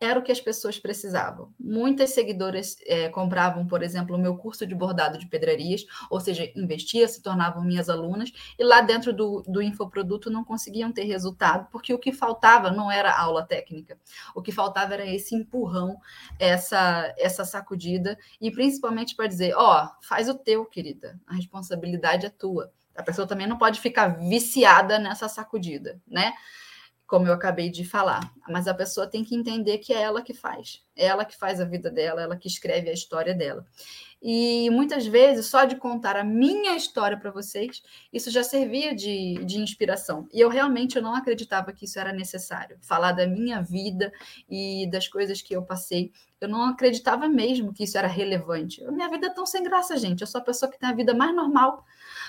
era o que as pessoas precisavam. Muitas seguidoras é, compravam, por exemplo, o meu curso de bordado de pedrarias, ou seja, investiam, se tornavam minhas alunas, e lá dentro do, do infoproduto não conseguiam ter resultado, porque o que faltava não era aula técnica, o que faltava era esse empurrão, essa, essa sacudida, e principalmente para dizer: ó, oh, faz o teu, querida, a responsabilidade é tua. A pessoa também não pode ficar viciada nessa sacudida, né? Como eu acabei de falar. Mas a pessoa tem que entender que é ela que faz, ela que faz a vida dela, ela que escreve a história dela. E muitas vezes, só de contar a minha história para vocês, isso já servia de, de inspiração. E eu realmente eu não acreditava que isso era necessário. Falar da minha vida e das coisas que eu passei. Eu não acreditava mesmo que isso era relevante. Minha vida é tão sem graça, gente. Eu sou a pessoa que tem a vida mais normal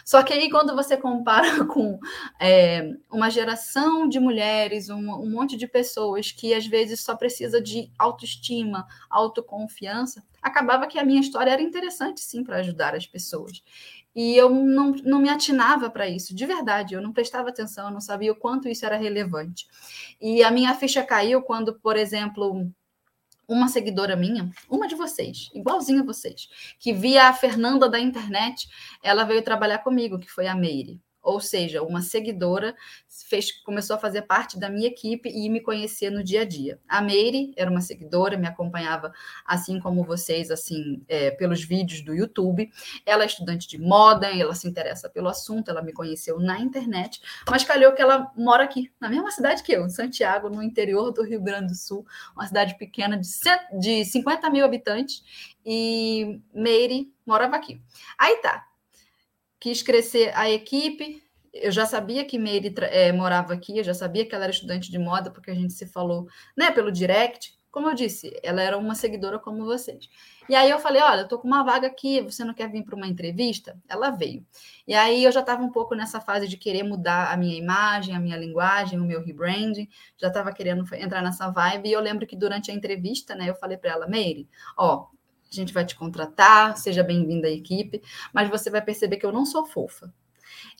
só que aí, quando você compara *laughs* com é, uma geração de mulheres, um, um monte de pessoas que às vezes só precisa de autoestima, autoconfiança, acabava que a minha história era interessante, sim, para ajudar as pessoas. E eu não, não me atinava para isso, de verdade, eu não prestava atenção, eu não sabia o quanto isso era relevante. E a minha ficha caiu quando, por exemplo, uma seguidora minha, uma de vocês, igualzinha a vocês, que via a Fernanda da internet, ela veio trabalhar comigo, que foi a Meire ou seja, uma seguidora fez, começou a fazer parte da minha equipe e me conhecer no dia a dia. A Meire era uma seguidora, me acompanhava assim como vocês, assim, é, pelos vídeos do YouTube. Ela é estudante de moda, ela se interessa pelo assunto, ela me conheceu na internet, mas calhou que ela mora aqui, na mesma cidade que eu, em Santiago, no interior do Rio Grande do Sul, uma cidade pequena de, de 50 mil habitantes, e Meire morava aqui. Aí tá, quis crescer a equipe. Eu já sabia que Meire é, morava aqui, eu já sabia que ela era estudante de moda, porque a gente se falou né, pelo direct. Como eu disse, ela era uma seguidora como vocês. E aí eu falei: olha, eu tô com uma vaga aqui, você não quer vir para uma entrevista? Ela veio. E aí eu já estava um pouco nessa fase de querer mudar a minha imagem, a minha linguagem, o meu rebranding, já estava querendo entrar nessa vibe. E eu lembro que durante a entrevista, né, eu falei para ela, Meire, ó, a gente vai te contratar, seja bem-vinda à equipe, mas você vai perceber que eu não sou fofa.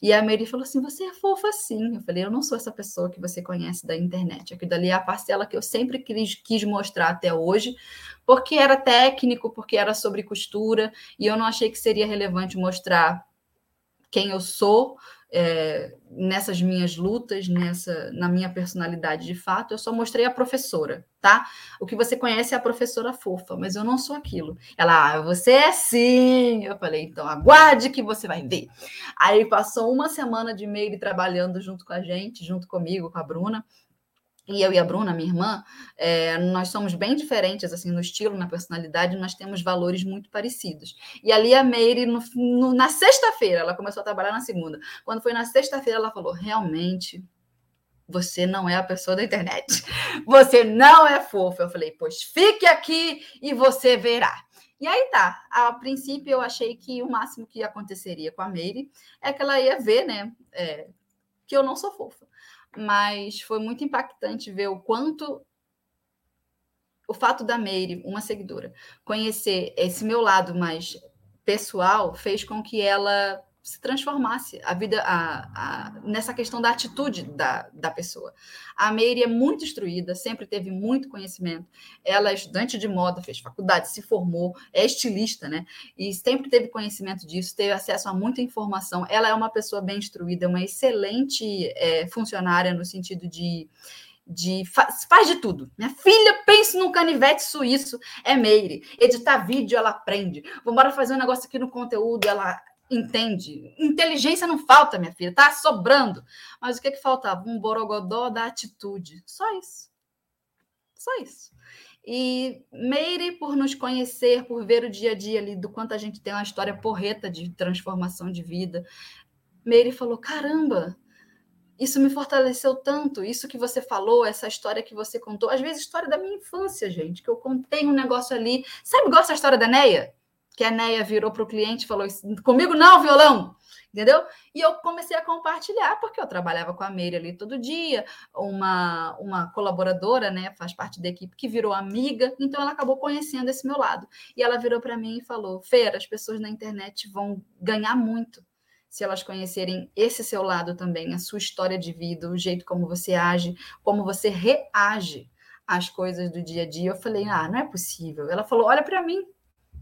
E a Mary falou assim: Você é fofa sim. Eu falei: Eu não sou essa pessoa que você conhece da internet. Aquilo dali é a parcela que eu sempre quis, quis mostrar até hoje, porque era técnico, porque era sobre costura, e eu não achei que seria relevante mostrar quem eu sou é, nessas minhas lutas, nessa na minha personalidade de fato, eu só mostrei a professora, tá? O que você conhece é a professora fofa, mas eu não sou aquilo. Ela, ah, você é sim. Eu falei, então aguarde que você vai ver. Aí passou uma semana de meio trabalhando junto com a gente, junto comigo, com a Bruna. E eu e a Bruna, minha irmã, é, nós somos bem diferentes assim no estilo, na personalidade, nós temos valores muito parecidos. E ali a Meire, no, no, na sexta-feira, ela começou a trabalhar na segunda. Quando foi na sexta-feira, ela falou: realmente, você não é a pessoa da internet. *laughs* Você não é fofo. Eu falei: pois fique aqui e você verá. E aí tá. A princípio, eu achei que o máximo que aconteceria com a Meire é que ela ia ver, né, é, que eu não sou fofa mas foi muito impactante ver o quanto o fato da Meire, uma seguidora, conhecer esse meu lado mais pessoal fez com que ela se transformasse a vida a, a, nessa questão da atitude da, da pessoa. A Meire é muito instruída, sempre teve muito conhecimento. Ela é estudante de moda, fez faculdade, se formou, é estilista, né? E sempre teve conhecimento disso, teve acesso a muita informação. Ela é uma pessoa bem instruída, uma excelente é, funcionária no sentido de de faz, faz, de tudo. Minha filha, pense num canivete suíço, é Meire. Editar vídeo, ela aprende. Vamos fazer um negócio aqui no conteúdo, ela entende. Inteligência não falta, minha filha, tá sobrando. Mas o que que faltava? Um borogodó da atitude. Só isso. Só isso. E Meire, por nos conhecer, por ver o dia a dia ali, do quanto a gente tem uma história porreta de transformação de vida, Meire falou: caramba, isso me fortaleceu tanto, isso que você falou, essa história que você contou. Às vezes, história da minha infância, gente, que eu contei um negócio ali. Sabe igual essa história da Neia? Que a Neia virou para o cliente e falou: comigo não, violão! Entendeu? E eu comecei a compartilhar, porque eu trabalhava com a Meire ali todo dia, uma, uma colaboradora, né, faz parte da equipe, que virou amiga, então ela acabou conhecendo esse meu lado. E ela virou para mim e falou: Feira, as pessoas na internet vão ganhar muito se elas conhecerem esse seu lado também, a sua história de vida, o jeito como você age, como você reage às coisas do dia a dia. Eu falei: ah, não é possível. Ela falou: olha para mim,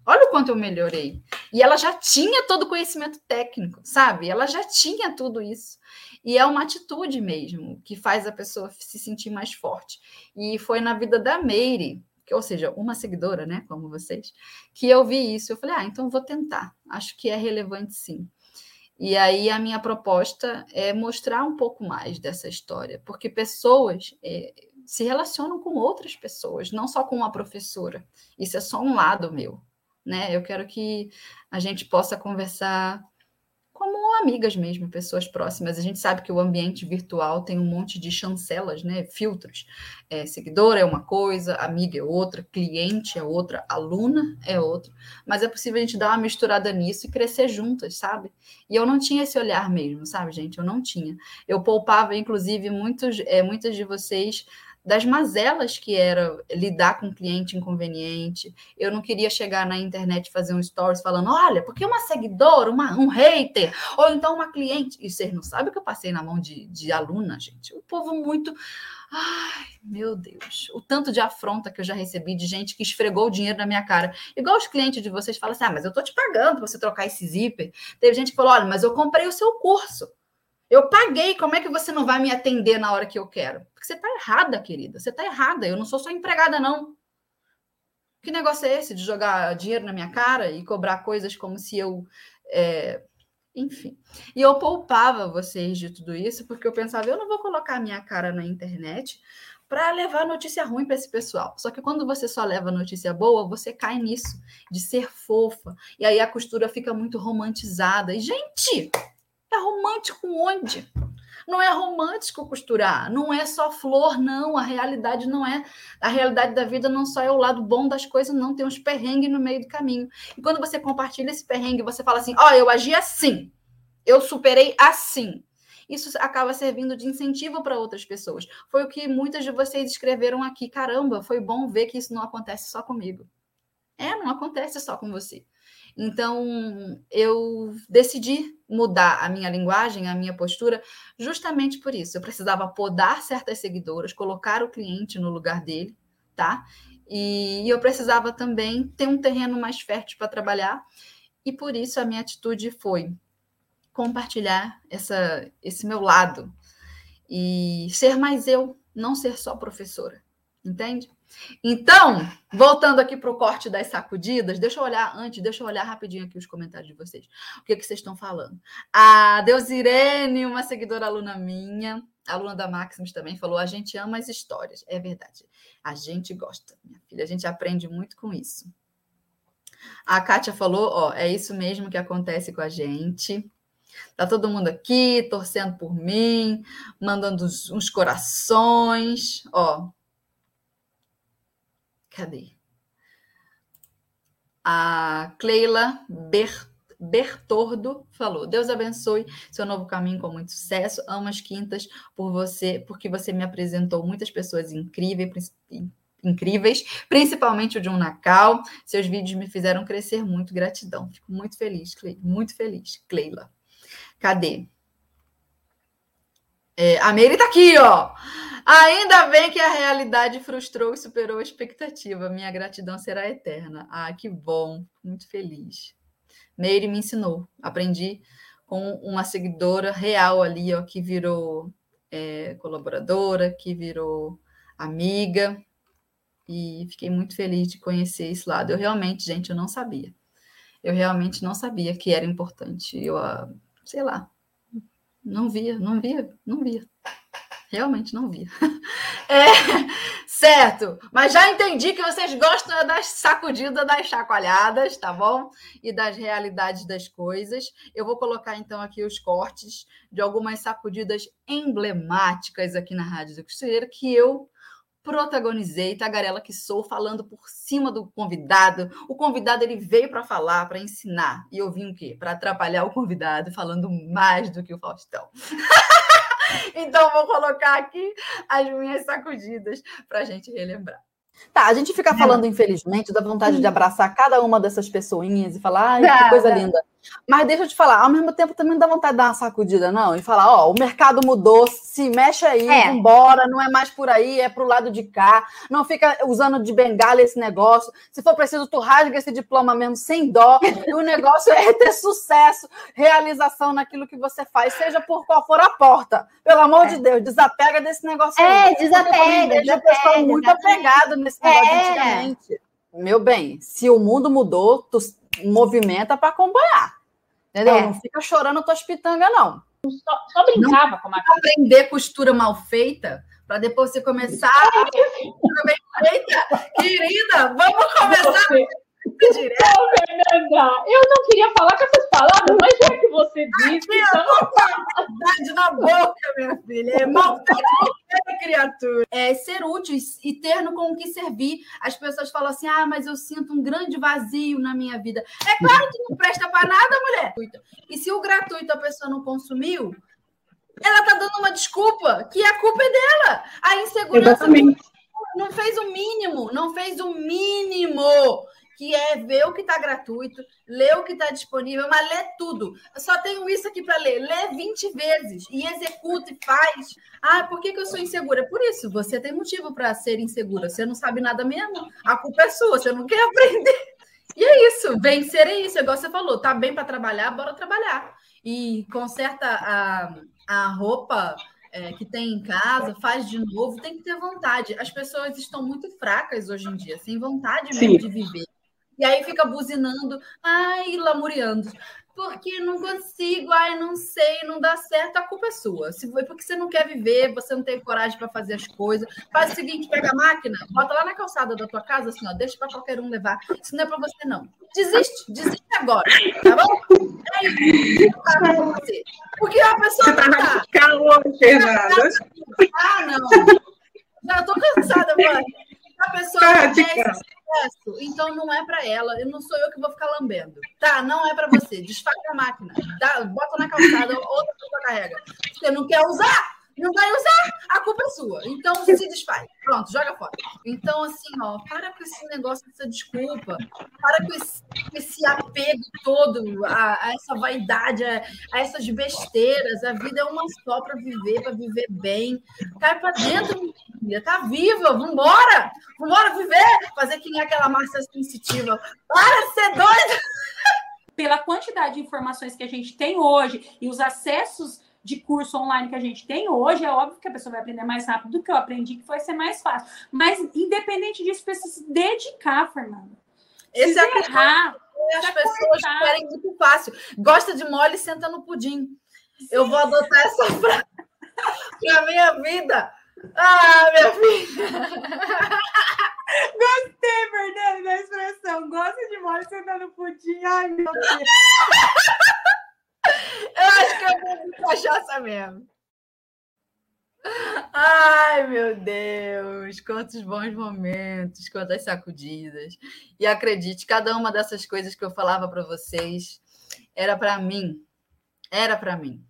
Olha o quanto eu melhorei. E ela já tinha todo o conhecimento técnico, sabe? Ela já tinha tudo isso. E é uma atitude mesmo que faz a pessoa se sentir mais forte. E foi na vida da Meire, que, ou seja, uma seguidora, né, como vocês, que eu vi isso. Eu falei, ah, então vou tentar. Acho que é relevante sim. E aí a minha proposta é mostrar um pouco mais dessa história, porque pessoas é, se relacionam com outras pessoas, não só com uma professora. Isso é só um lado meu né? Eu quero que a gente possa conversar como amigas mesmo, pessoas próximas. A gente sabe que o ambiente virtual tem um monte de chancelas, né? Filtros. É, seguidor é uma coisa, amiga é outra, cliente é outra, aluna é outra. Mas é possível a gente dar uma misturada nisso e crescer juntas, sabe? E eu não tinha esse olhar mesmo, sabe, gente? Eu não tinha. Eu poupava, inclusive, muitos, é, muitas de vocês das mazelas que era lidar com cliente inconveniente. Eu não queria chegar na internet fazer um stories falando, olha, porque uma seguidora, uma, um hater, ou então uma cliente. E vocês não sabem o que eu passei na mão de, de aluna, gente. O povo muito. Ai, meu Deus. O tanto de afronta que eu já recebi de gente que esfregou o dinheiro na minha cara. Igual os clientes de vocês falam assim: ah, mas eu tô te pagando para você trocar esse zíper. Teve gente que falou: olha, mas eu comprei o seu curso. Eu paguei, como é que você não vai me atender na hora que eu quero? Porque você está errada, querida. Você está errada. Eu não sou sua empregada, não. Que negócio é esse de jogar dinheiro na minha cara e cobrar coisas como se eu. É... Enfim. E eu poupava vocês de tudo isso, porque eu pensava, eu não vou colocar minha cara na internet para levar notícia ruim para esse pessoal. Só que quando você só leva notícia boa, você cai nisso, de ser fofa. E aí a costura fica muito romantizada. E, gente, é romântico onde? Não é romântico costurar, não é só flor, não. A realidade não é. A realidade da vida não só é o lado bom das coisas, não. Tem uns perrengues no meio do caminho. E quando você compartilha esse perrengue, você fala assim: Ó, oh, eu agi assim, eu superei assim. Isso acaba servindo de incentivo para outras pessoas. Foi o que muitas de vocês escreveram aqui. Caramba, foi bom ver que isso não acontece só comigo. É, não acontece só com você. Então, eu decidi mudar a minha linguagem, a minha postura, justamente por isso. Eu precisava podar certas seguidoras, colocar o cliente no lugar dele, tá? E eu precisava também ter um terreno mais fértil para trabalhar, e por isso a minha atitude foi compartilhar essa, esse meu lado e ser mais eu, não ser só professora, entende? Então, voltando aqui para o corte das sacudidas, deixa eu olhar antes, deixa eu olhar rapidinho aqui os comentários de vocês. O que, que vocês estão falando? A Deusirene, uma seguidora aluna minha, aluna da Maximus também falou: a gente ama as histórias. É verdade. A gente gosta, minha filha. A gente aprende muito com isso. A Kátia falou: ó, é isso mesmo que acontece com a gente. Tá todo mundo aqui torcendo por mim, mandando uns corações. Ó. Cadê? A Cleila Ber, Bertordo falou: Deus abençoe seu novo caminho com muito sucesso. Amo as quintas por você, porque você me apresentou muitas pessoas incríveis, incríveis, principalmente o de um Nacal. Seus vídeos me fizeram crescer muito. Gratidão. Fico muito feliz, Cleila. Muito feliz, Cleila. Cadê? É, a Meire tá aqui, ó. Ainda bem que a realidade frustrou e superou a expectativa. Minha gratidão será eterna. Ah, que bom. Muito feliz. Meire me ensinou. Aprendi com uma seguidora real ali, ó, que virou é, colaboradora, que virou amiga. E fiquei muito feliz de conhecer esse lado. Eu realmente, gente, eu não sabia. Eu realmente não sabia que era importante. Eu, ah, sei lá, não via, não via, não via. Realmente não via. *laughs* É, certo, mas já entendi que vocês gostam das sacudidas, das chacoalhadas, tá bom? E das realidades das coisas. Eu vou colocar então aqui os cortes de algumas sacudidas emblemáticas aqui na Rádio do Costureiro que eu protagonizei, tagarela que sou, falando por cima do convidado. O convidado ele veio para falar, para ensinar, e eu vim o quê? Para atrapalhar o convidado, falando mais do que o Faustão. *laughs* então vou colocar aqui as minhas sacudidas para a gente relembrar. Tá, a gente fica falando, infelizmente, da vontade de abraçar cada uma dessas pessoinhas e falar, ai, que coisa linda. Mas deixa eu te falar, ao mesmo tempo também não dá vontade de dar uma sacudida, não, e falar, ó, o mercado mudou, se mexe aí, é. embora, não é mais por aí, é pro lado de cá. Não fica usando de bengala esse negócio. Se for preciso, tu rasga esse diploma mesmo sem dó. E o negócio é ter sucesso, realização naquilo que você faz, seja por qual for a porta. Pelo amor é. de Deus, desapega desse negócio
é,
aí.
desapega,
desapega. O pessoal muito apegado nesse negócio é. antigamente. Meu bem, se o mundo mudou, tu movimenta para acompanhar. Entendeu? É. Não fica chorando tuas pitangas, não.
Só, só brincava não com a
aprender costura mal feita para depois você começar a *laughs* costura bem feita. Querida, vamos começar.
Direto. Ô, Fernanda, eu não queria falar com essas palavras, mas já que você disse. Aqui,
então... maldade na boca, minha filha. É maldade qualquer criatura. É ser útil e ter no com o que servir. As pessoas falam assim: ah, mas eu sinto um grande vazio na minha vida. É claro que não presta para nada, mulher. E se o gratuito a pessoa não consumiu, ela tá dando uma desculpa, que a culpa é dela. A insegurança Exatamente. não fez o mínimo, não fez o mínimo que é ver o que está gratuito, ler o que está disponível, mas ler tudo. Eu só tenho isso aqui para ler. Lê 20 vezes e executa e faz. Ah, por que, que eu sou insegura? Por isso, você tem motivo para ser insegura. Você não sabe nada mesmo. A culpa é sua, você não quer aprender. E é isso, vencer é isso, igual você falou, tá bem para trabalhar, bora trabalhar. E conserta a, a roupa é, que tem em casa, faz de novo, tem que ter vontade. As pessoas estão muito fracas hoje em dia, sem vontade mesmo Sim. de viver. E aí fica buzinando, ai, lamuriando. Porque não consigo, ai, não sei, não dá certo, a culpa é sua. Se foi porque você não quer viver, você não tem coragem para fazer as coisas. Faz o seguinte, pega a máquina, bota lá na calçada da tua casa, assim, ó, deixa para qualquer um levar. Isso não é para você, não. Desiste, desiste agora, tá bom? É isso, você. Porque a pessoa você
tá não tá. Calor, Fernanda.
Ah, não. Já tô cansada, mano. A pessoa
tá
sucesso, então não é para ela. Eu não sou eu que vou ficar lambendo. Tá, não é para você. Desfaz a máquina. Dá, bota na calçada, outra pessoa carrega. Você não quer usar? Não vai usar, a culpa é sua. Então se desfaz. Pronto, joga fora. Então, assim, ó, para com esse negócio dessa desculpa, para com esse, esse apego todo a, a essa vaidade, a, a, essas besteiras. A vida é uma só para viver, para viver bem. Cai para dentro, filha, tá viva, vambora! Vambora viver! Fazer que nem aquela massa sensitiva. Para ser doida!
Pela quantidade de informações que a gente tem hoje e os acessos de curso online que a gente tem hoje, é óbvio que a pessoa vai aprender mais rápido do que eu aprendi, que vai ser mais fácil. Mas, independente disso, precisa se dedicar, Fernanda.
Esse é errar, as pessoas querem muito fácil. Gosta de mole, senta no pudim. Sim. Eu vou adotar essa frase. Pra minha vida. Ah, minha filha.
Gostei, Fernanda, da expressão. Gosta de mole sentando pudim. Ai, meu Deus. *laughs*
Eu acho que eu vou de cachaça mesmo. Ai, meu Deus, quantos bons momentos, quantas sacudidas. E acredite, cada uma dessas coisas que eu falava para vocês era para mim. Era para mim.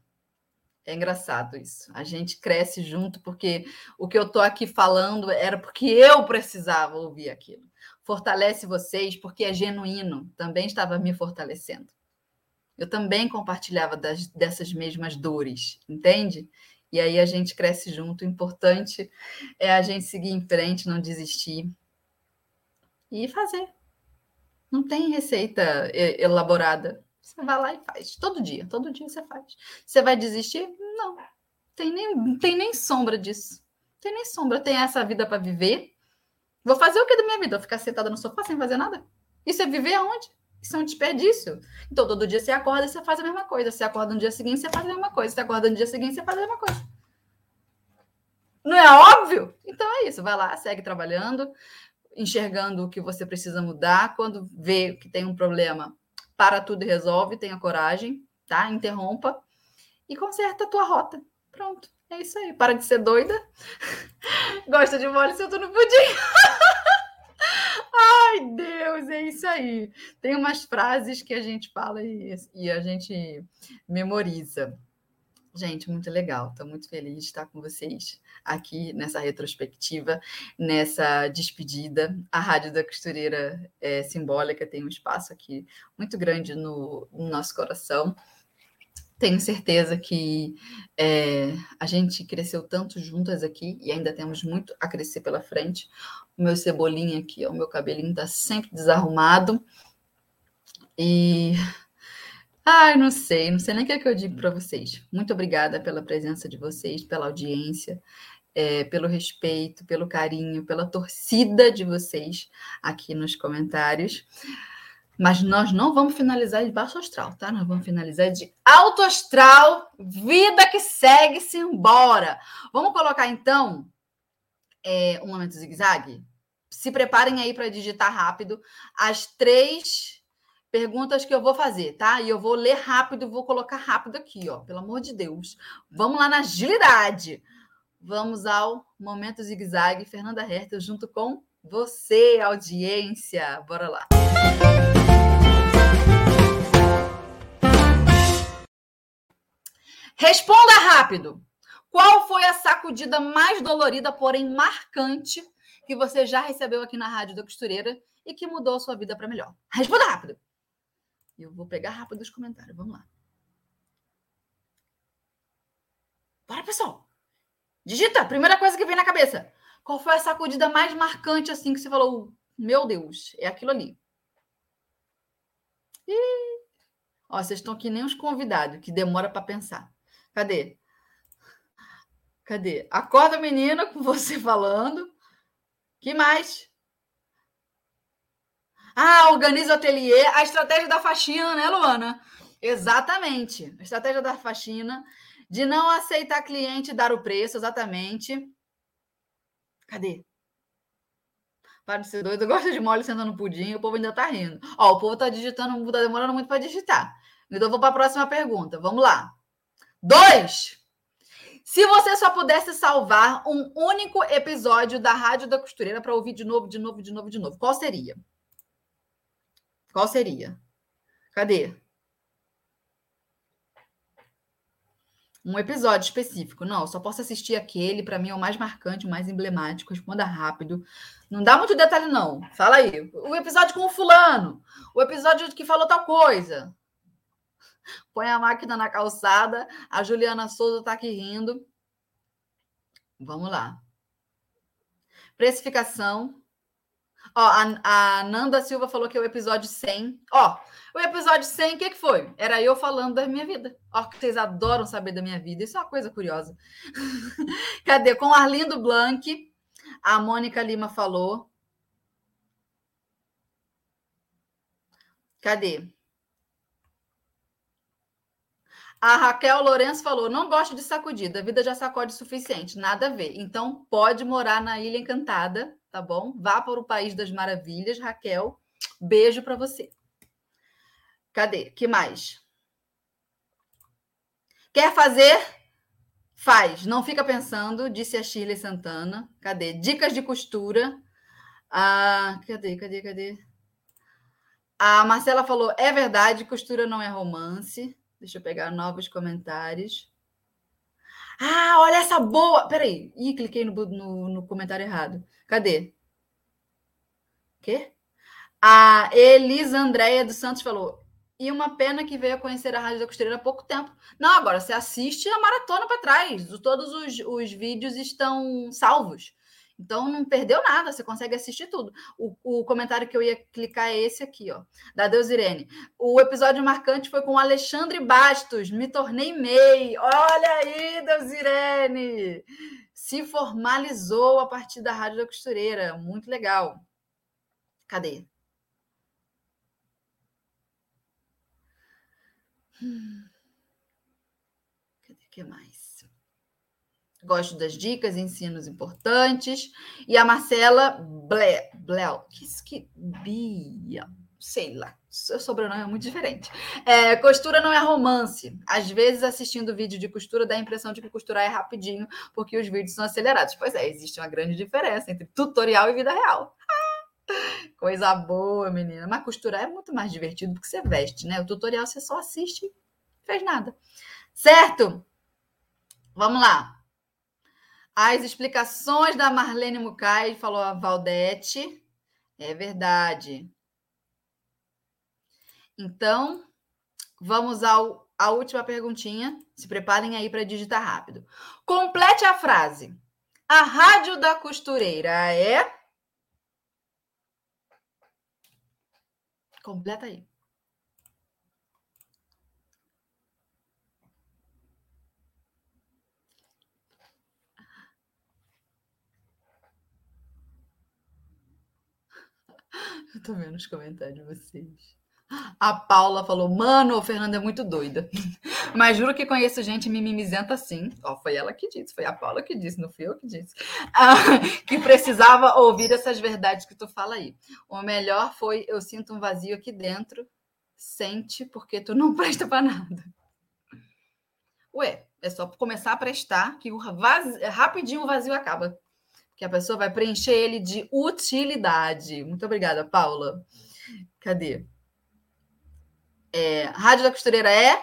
É engraçado isso. A gente cresce junto porque o que eu tô aqui falando era porque eu precisava ouvir aquilo. Fortalece vocês porque é genuíno, também estava me fortalecendo. Eu também compartilhava das, dessas mesmas dores, entende? E aí a gente cresce junto. O importante é a gente seguir em frente, não desistir e fazer. Não tem receita elaborada. Você vai lá e faz. Todo dia, todo dia você faz. Você vai desistir? Não. Tem nem, tem nem sombra disso. Tem nem sombra. Tem essa vida para viver. Vou fazer o que da minha vida? Vou ficar sentada no sofá sem fazer nada? Isso é viver aonde? Isso é um desperdício. Então, todo dia você acorda e você faz a mesma coisa. Você acorda no dia seguinte, você faz a mesma coisa. Você acorda no dia seguinte, você faz a mesma coisa. Não é óbvio? Então é isso. Vai lá, segue trabalhando, enxergando o que você precisa mudar. Quando vê que tem um problema, para tudo e resolve, tenha coragem, tá? Interrompa e conserta a tua rota. Pronto. É isso aí. Para de ser doida. *laughs* Gosta de mole, senta no pudim. *laughs* Ai, Deus, é isso aí. Tem umas frases que a gente fala e, e a gente memoriza. Gente, muito legal. Estou muito feliz de estar com vocês aqui nessa retrospectiva, nessa despedida. A Rádio da Costureira é simbólica, tem um espaço aqui muito grande no, no nosso coração. Tenho certeza que é, a gente cresceu tanto juntas aqui e ainda temos muito a crescer pela frente. Meu cebolinha aqui, o meu cabelinho está sempre desarrumado. E. Ai, não sei, não sei nem o que, é que eu digo para vocês. Muito obrigada pela presença de vocês, pela audiência, é, pelo respeito, pelo carinho, pela torcida de vocês aqui nos comentários. Mas nós não vamos finalizar de baixo astral, tá? Nós vamos finalizar de alto astral, vida que segue-se embora. Vamos colocar então é, um momento zigue-zague? Se preparem aí para digitar rápido as três perguntas que eu vou fazer, tá? E eu vou ler rápido, vou colocar rápido aqui, ó, pelo amor de Deus. Vamos lá na agilidade. Vamos ao momento zigue-zague, Fernanda Hertel, junto com você, audiência. Bora lá. Responda rápido. Qual foi a sacudida mais dolorida, porém marcante, que você já recebeu aqui na Rádio da Costureira e que mudou a sua vida para melhor? Responda rápido. Eu vou pegar rápido os comentários. Vamos lá. Bora, pessoal. Digita. Primeira coisa que vem na cabeça. Qual foi a sacudida mais marcante assim que você falou? Meu Deus, é aquilo ali. Ih. Ó, vocês estão aqui nem os convidados, que demora para pensar. Cadê? Cadê? Acorda, menina, com você *laughs* falando. Que mais? Ah, organiza o ateliê. A estratégia da faxina, né, Luana? Exatamente. A estratégia da faxina de não aceitar cliente dar o preço, exatamente. Cadê? Para de ser doido, gosta de mole sentando pudim, o povo ainda tá rindo. Ó, o povo tá digitando, tá demorando muito para digitar. Então, vou para a próxima pergunta. Vamos lá. Dois. Se você só pudesse salvar um único episódio da Rádio da Costureira para ouvir de novo, de novo, de novo, de novo, qual seria? Qual seria? Cadê? Um episódio específico. Não, só posso assistir aquele, para mim é o mais marcante, o mais emblemático. Responda rápido. Não dá muito detalhe, não. Fala aí. O episódio com o fulano. O episódio que falou tal coisa põe a máquina na calçada. A Juliana Souza está aqui rindo. Vamos lá. Precificação. Ó, a, a, Nanda Silva falou que é o episódio 100. Ó, o episódio 100, o que, que foi? Era eu falando da minha vida. Ó, que vocês adoram saber da minha vida. Isso é uma coisa curiosa. *laughs* Cadê? Com Arlindo Blanc. A Mônica Lima falou. Cadê? A Raquel Lourenço falou: não gosto de sacudida, a vida já sacode o suficiente, nada a ver. Então pode morar na Ilha Encantada, tá bom? Vá para o País das Maravilhas, Raquel. Beijo para você. Cadê? Que mais? Quer fazer? Faz. Não fica pensando, disse a Shirley Santana. Cadê? Dicas de costura. Ah, cadê? Cadê? Cadê? A Marcela falou: é verdade, costura não é romance. Deixa eu pegar novos comentários. Ah, olha essa boa! Peraí. Ih, cliquei no, no, no comentário errado. Cadê? Quê? A Elisa Andréia dos Santos falou: e uma pena que veio a conhecer a Rádio da Costureira há pouco tempo. Não, agora você assiste a maratona para trás. Todos os, os vídeos estão salvos. Então não perdeu nada, você consegue assistir tudo. O, o, comentário que eu ia clicar é esse aqui, ó, da Deus Irene. O episódio marcante foi com Alexandre Bastos, me tornei MEI. Olha aí, Deus Irene! Se formalizou a partir da Rádio da Costureira. Muito legal. Cadê? Hum. Cadê que mais? Gosto das dicas, ensinos importantes. E a Marcela Ble, Blel, que isso que Bia, sei lá, seu sobrenome é muito diferente. É, costura não é romance. Às vezes, assistindo vídeo de costura, dá a impressão de que costurar é rapidinho, porque os vídeos são acelerados. Pois é, existe uma grande diferença entre tutorial e vida real. Coisa boa, menina. Mas costurar é muito mais divertido porque você veste, né? O tutorial você só assiste e fez nada. Certo? Vamos lá. As explicações da Marlene Mucay, falou a Valdete. É verdade. Então, vamos ao, à última perguntinha. Se preparem aí para digitar rápido. Complete a frase. A rádio da costureira é. Completa aí. Eu tô vendo os comentários de vocês. A Paula falou: Mano, o Fernando é muito doida. *laughs* Mas juro que conheço gente mimimizenta assim. Ó, foi ela que disse, foi a Paula que disse, não fui eu que disse. Ah, *laughs* que precisava ouvir essas verdades que tu fala aí. O melhor foi: eu sinto um vazio aqui dentro. Sente, porque tu não *laughs* presta para nada. Ué, é só começar a prestar que o vazio, rapidinho o vazio acaba. Que a pessoa vai preencher ele de utilidade. Muito obrigada, Paula. Cadê? É, Rádio da Costureira é,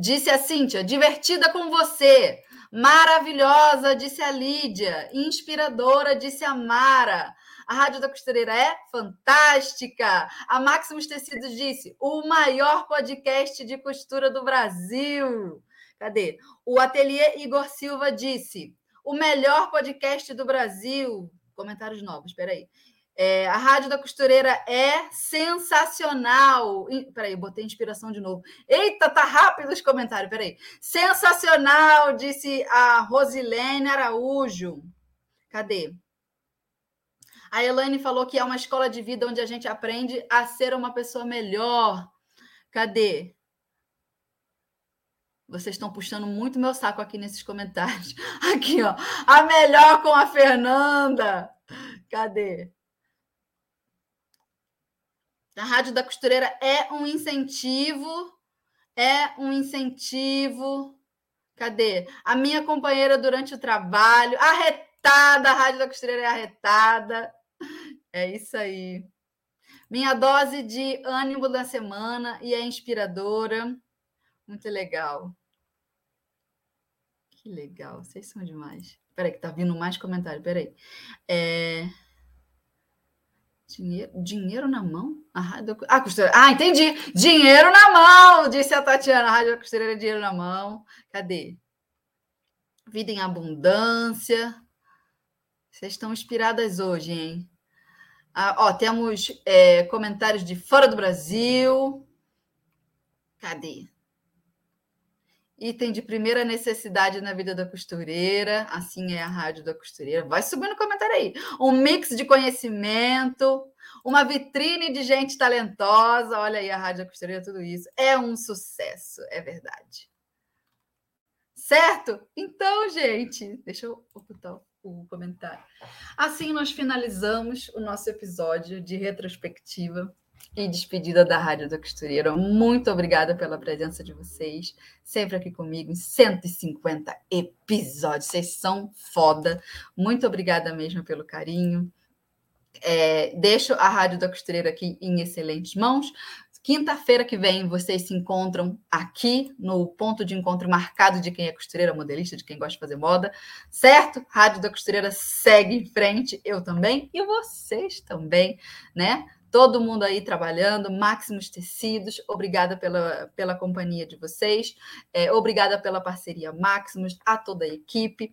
disse a Cíntia, divertida com você. Maravilhosa, disse a Lídia. Inspiradora, disse a Mara. A Rádio da Costureira é fantástica. A Maximus Tecidos disse: o maior podcast de costura do Brasil. Cadê? O Ateliê Igor Silva disse: o melhor podcast do Brasil. Comentários novos, espera aí. É, a Rádio da Costureira é sensacional. Peraí, botei inspiração de novo. Eita, tá rápido os comentários, peraí. Sensacional, disse a Rosilene Araújo. Cadê? A Elaine falou que é uma escola de vida onde a gente aprende a ser uma pessoa melhor. Cadê? Vocês estão puxando muito meu saco aqui nesses comentários. *laughs* Aqui, ó. A melhor com a Fernanda. Cadê? A Rádio da Costureira é um incentivo, é um incentivo. Cadê? A minha companheira durante o trabalho, arretada, a Rádio da Costureira é arretada. É isso aí. Minha dose de ânimo da semana e é inspiradora. Muito legal. Que legal, vocês são demais. Peraí, que tá vindo mais comentário, peraí. É... Dinheiro, dinheiro na mão? A rádio ah, costureira. Ah, entendi. Dinheiro na mão, disse a Tatiana. A rádio costureira, dinheiro na mão. Cadê? Vida em abundância. Vocês estão inspiradas hoje, hein? Ah, ó, temos é, comentários de fora do Brasil. Cadê? Item de primeira necessidade na vida da costureira, assim é a rádio da costureira. Vai subindo no comentário aí. Um mix de conhecimento, uma vitrine de gente talentosa. Olha aí a rádio da costureira, tudo isso. É um sucesso, é verdade. Certo? Então, gente, deixa eu ocultar o comentário. Assim, nós finalizamos o nosso episódio de retrospectiva e despedida da Rádio da Costureira. Muito obrigada pela presença de vocês, sempre aqui comigo, em 150 episódios. Vocês são foda. Muito obrigada mesmo pelo carinho. É, deixo a Rádio da Costureira aqui em excelentes mãos. Quinta-feira que vem vocês se encontram aqui no ponto de encontro marcado de quem é costureira, modelista, de quem gosta de fazer moda, certo? Rádio da Costureira segue em frente, eu também e vocês também, né? Todo mundo aí trabalhando, Máximos Tecidos, obrigada pela, pela companhia de vocês, é, obrigada pela parceria Máximos, a toda a equipe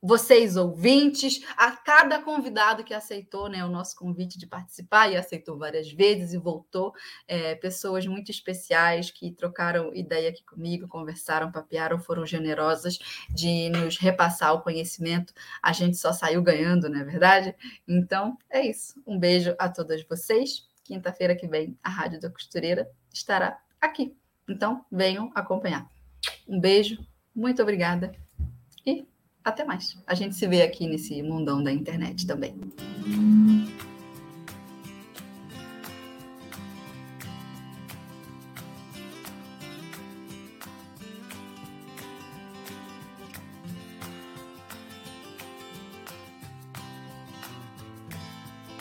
vocês ouvintes, a cada convidado que aceitou né, o nosso convite de participar e aceitou várias vezes e voltou, é, pessoas muito especiais que trocaram ideia aqui comigo, conversaram, papearam, foram generosas de nos repassar o conhecimento. A gente só saiu ganhando, não é verdade? Então, é isso. Um beijo a todas vocês. Quinta-feira que vem, a Rádio da Costureira estará aqui. Então, venham acompanhar. Um beijo, muito obrigada até mais. A gente se vê aqui nesse mundão da internet também.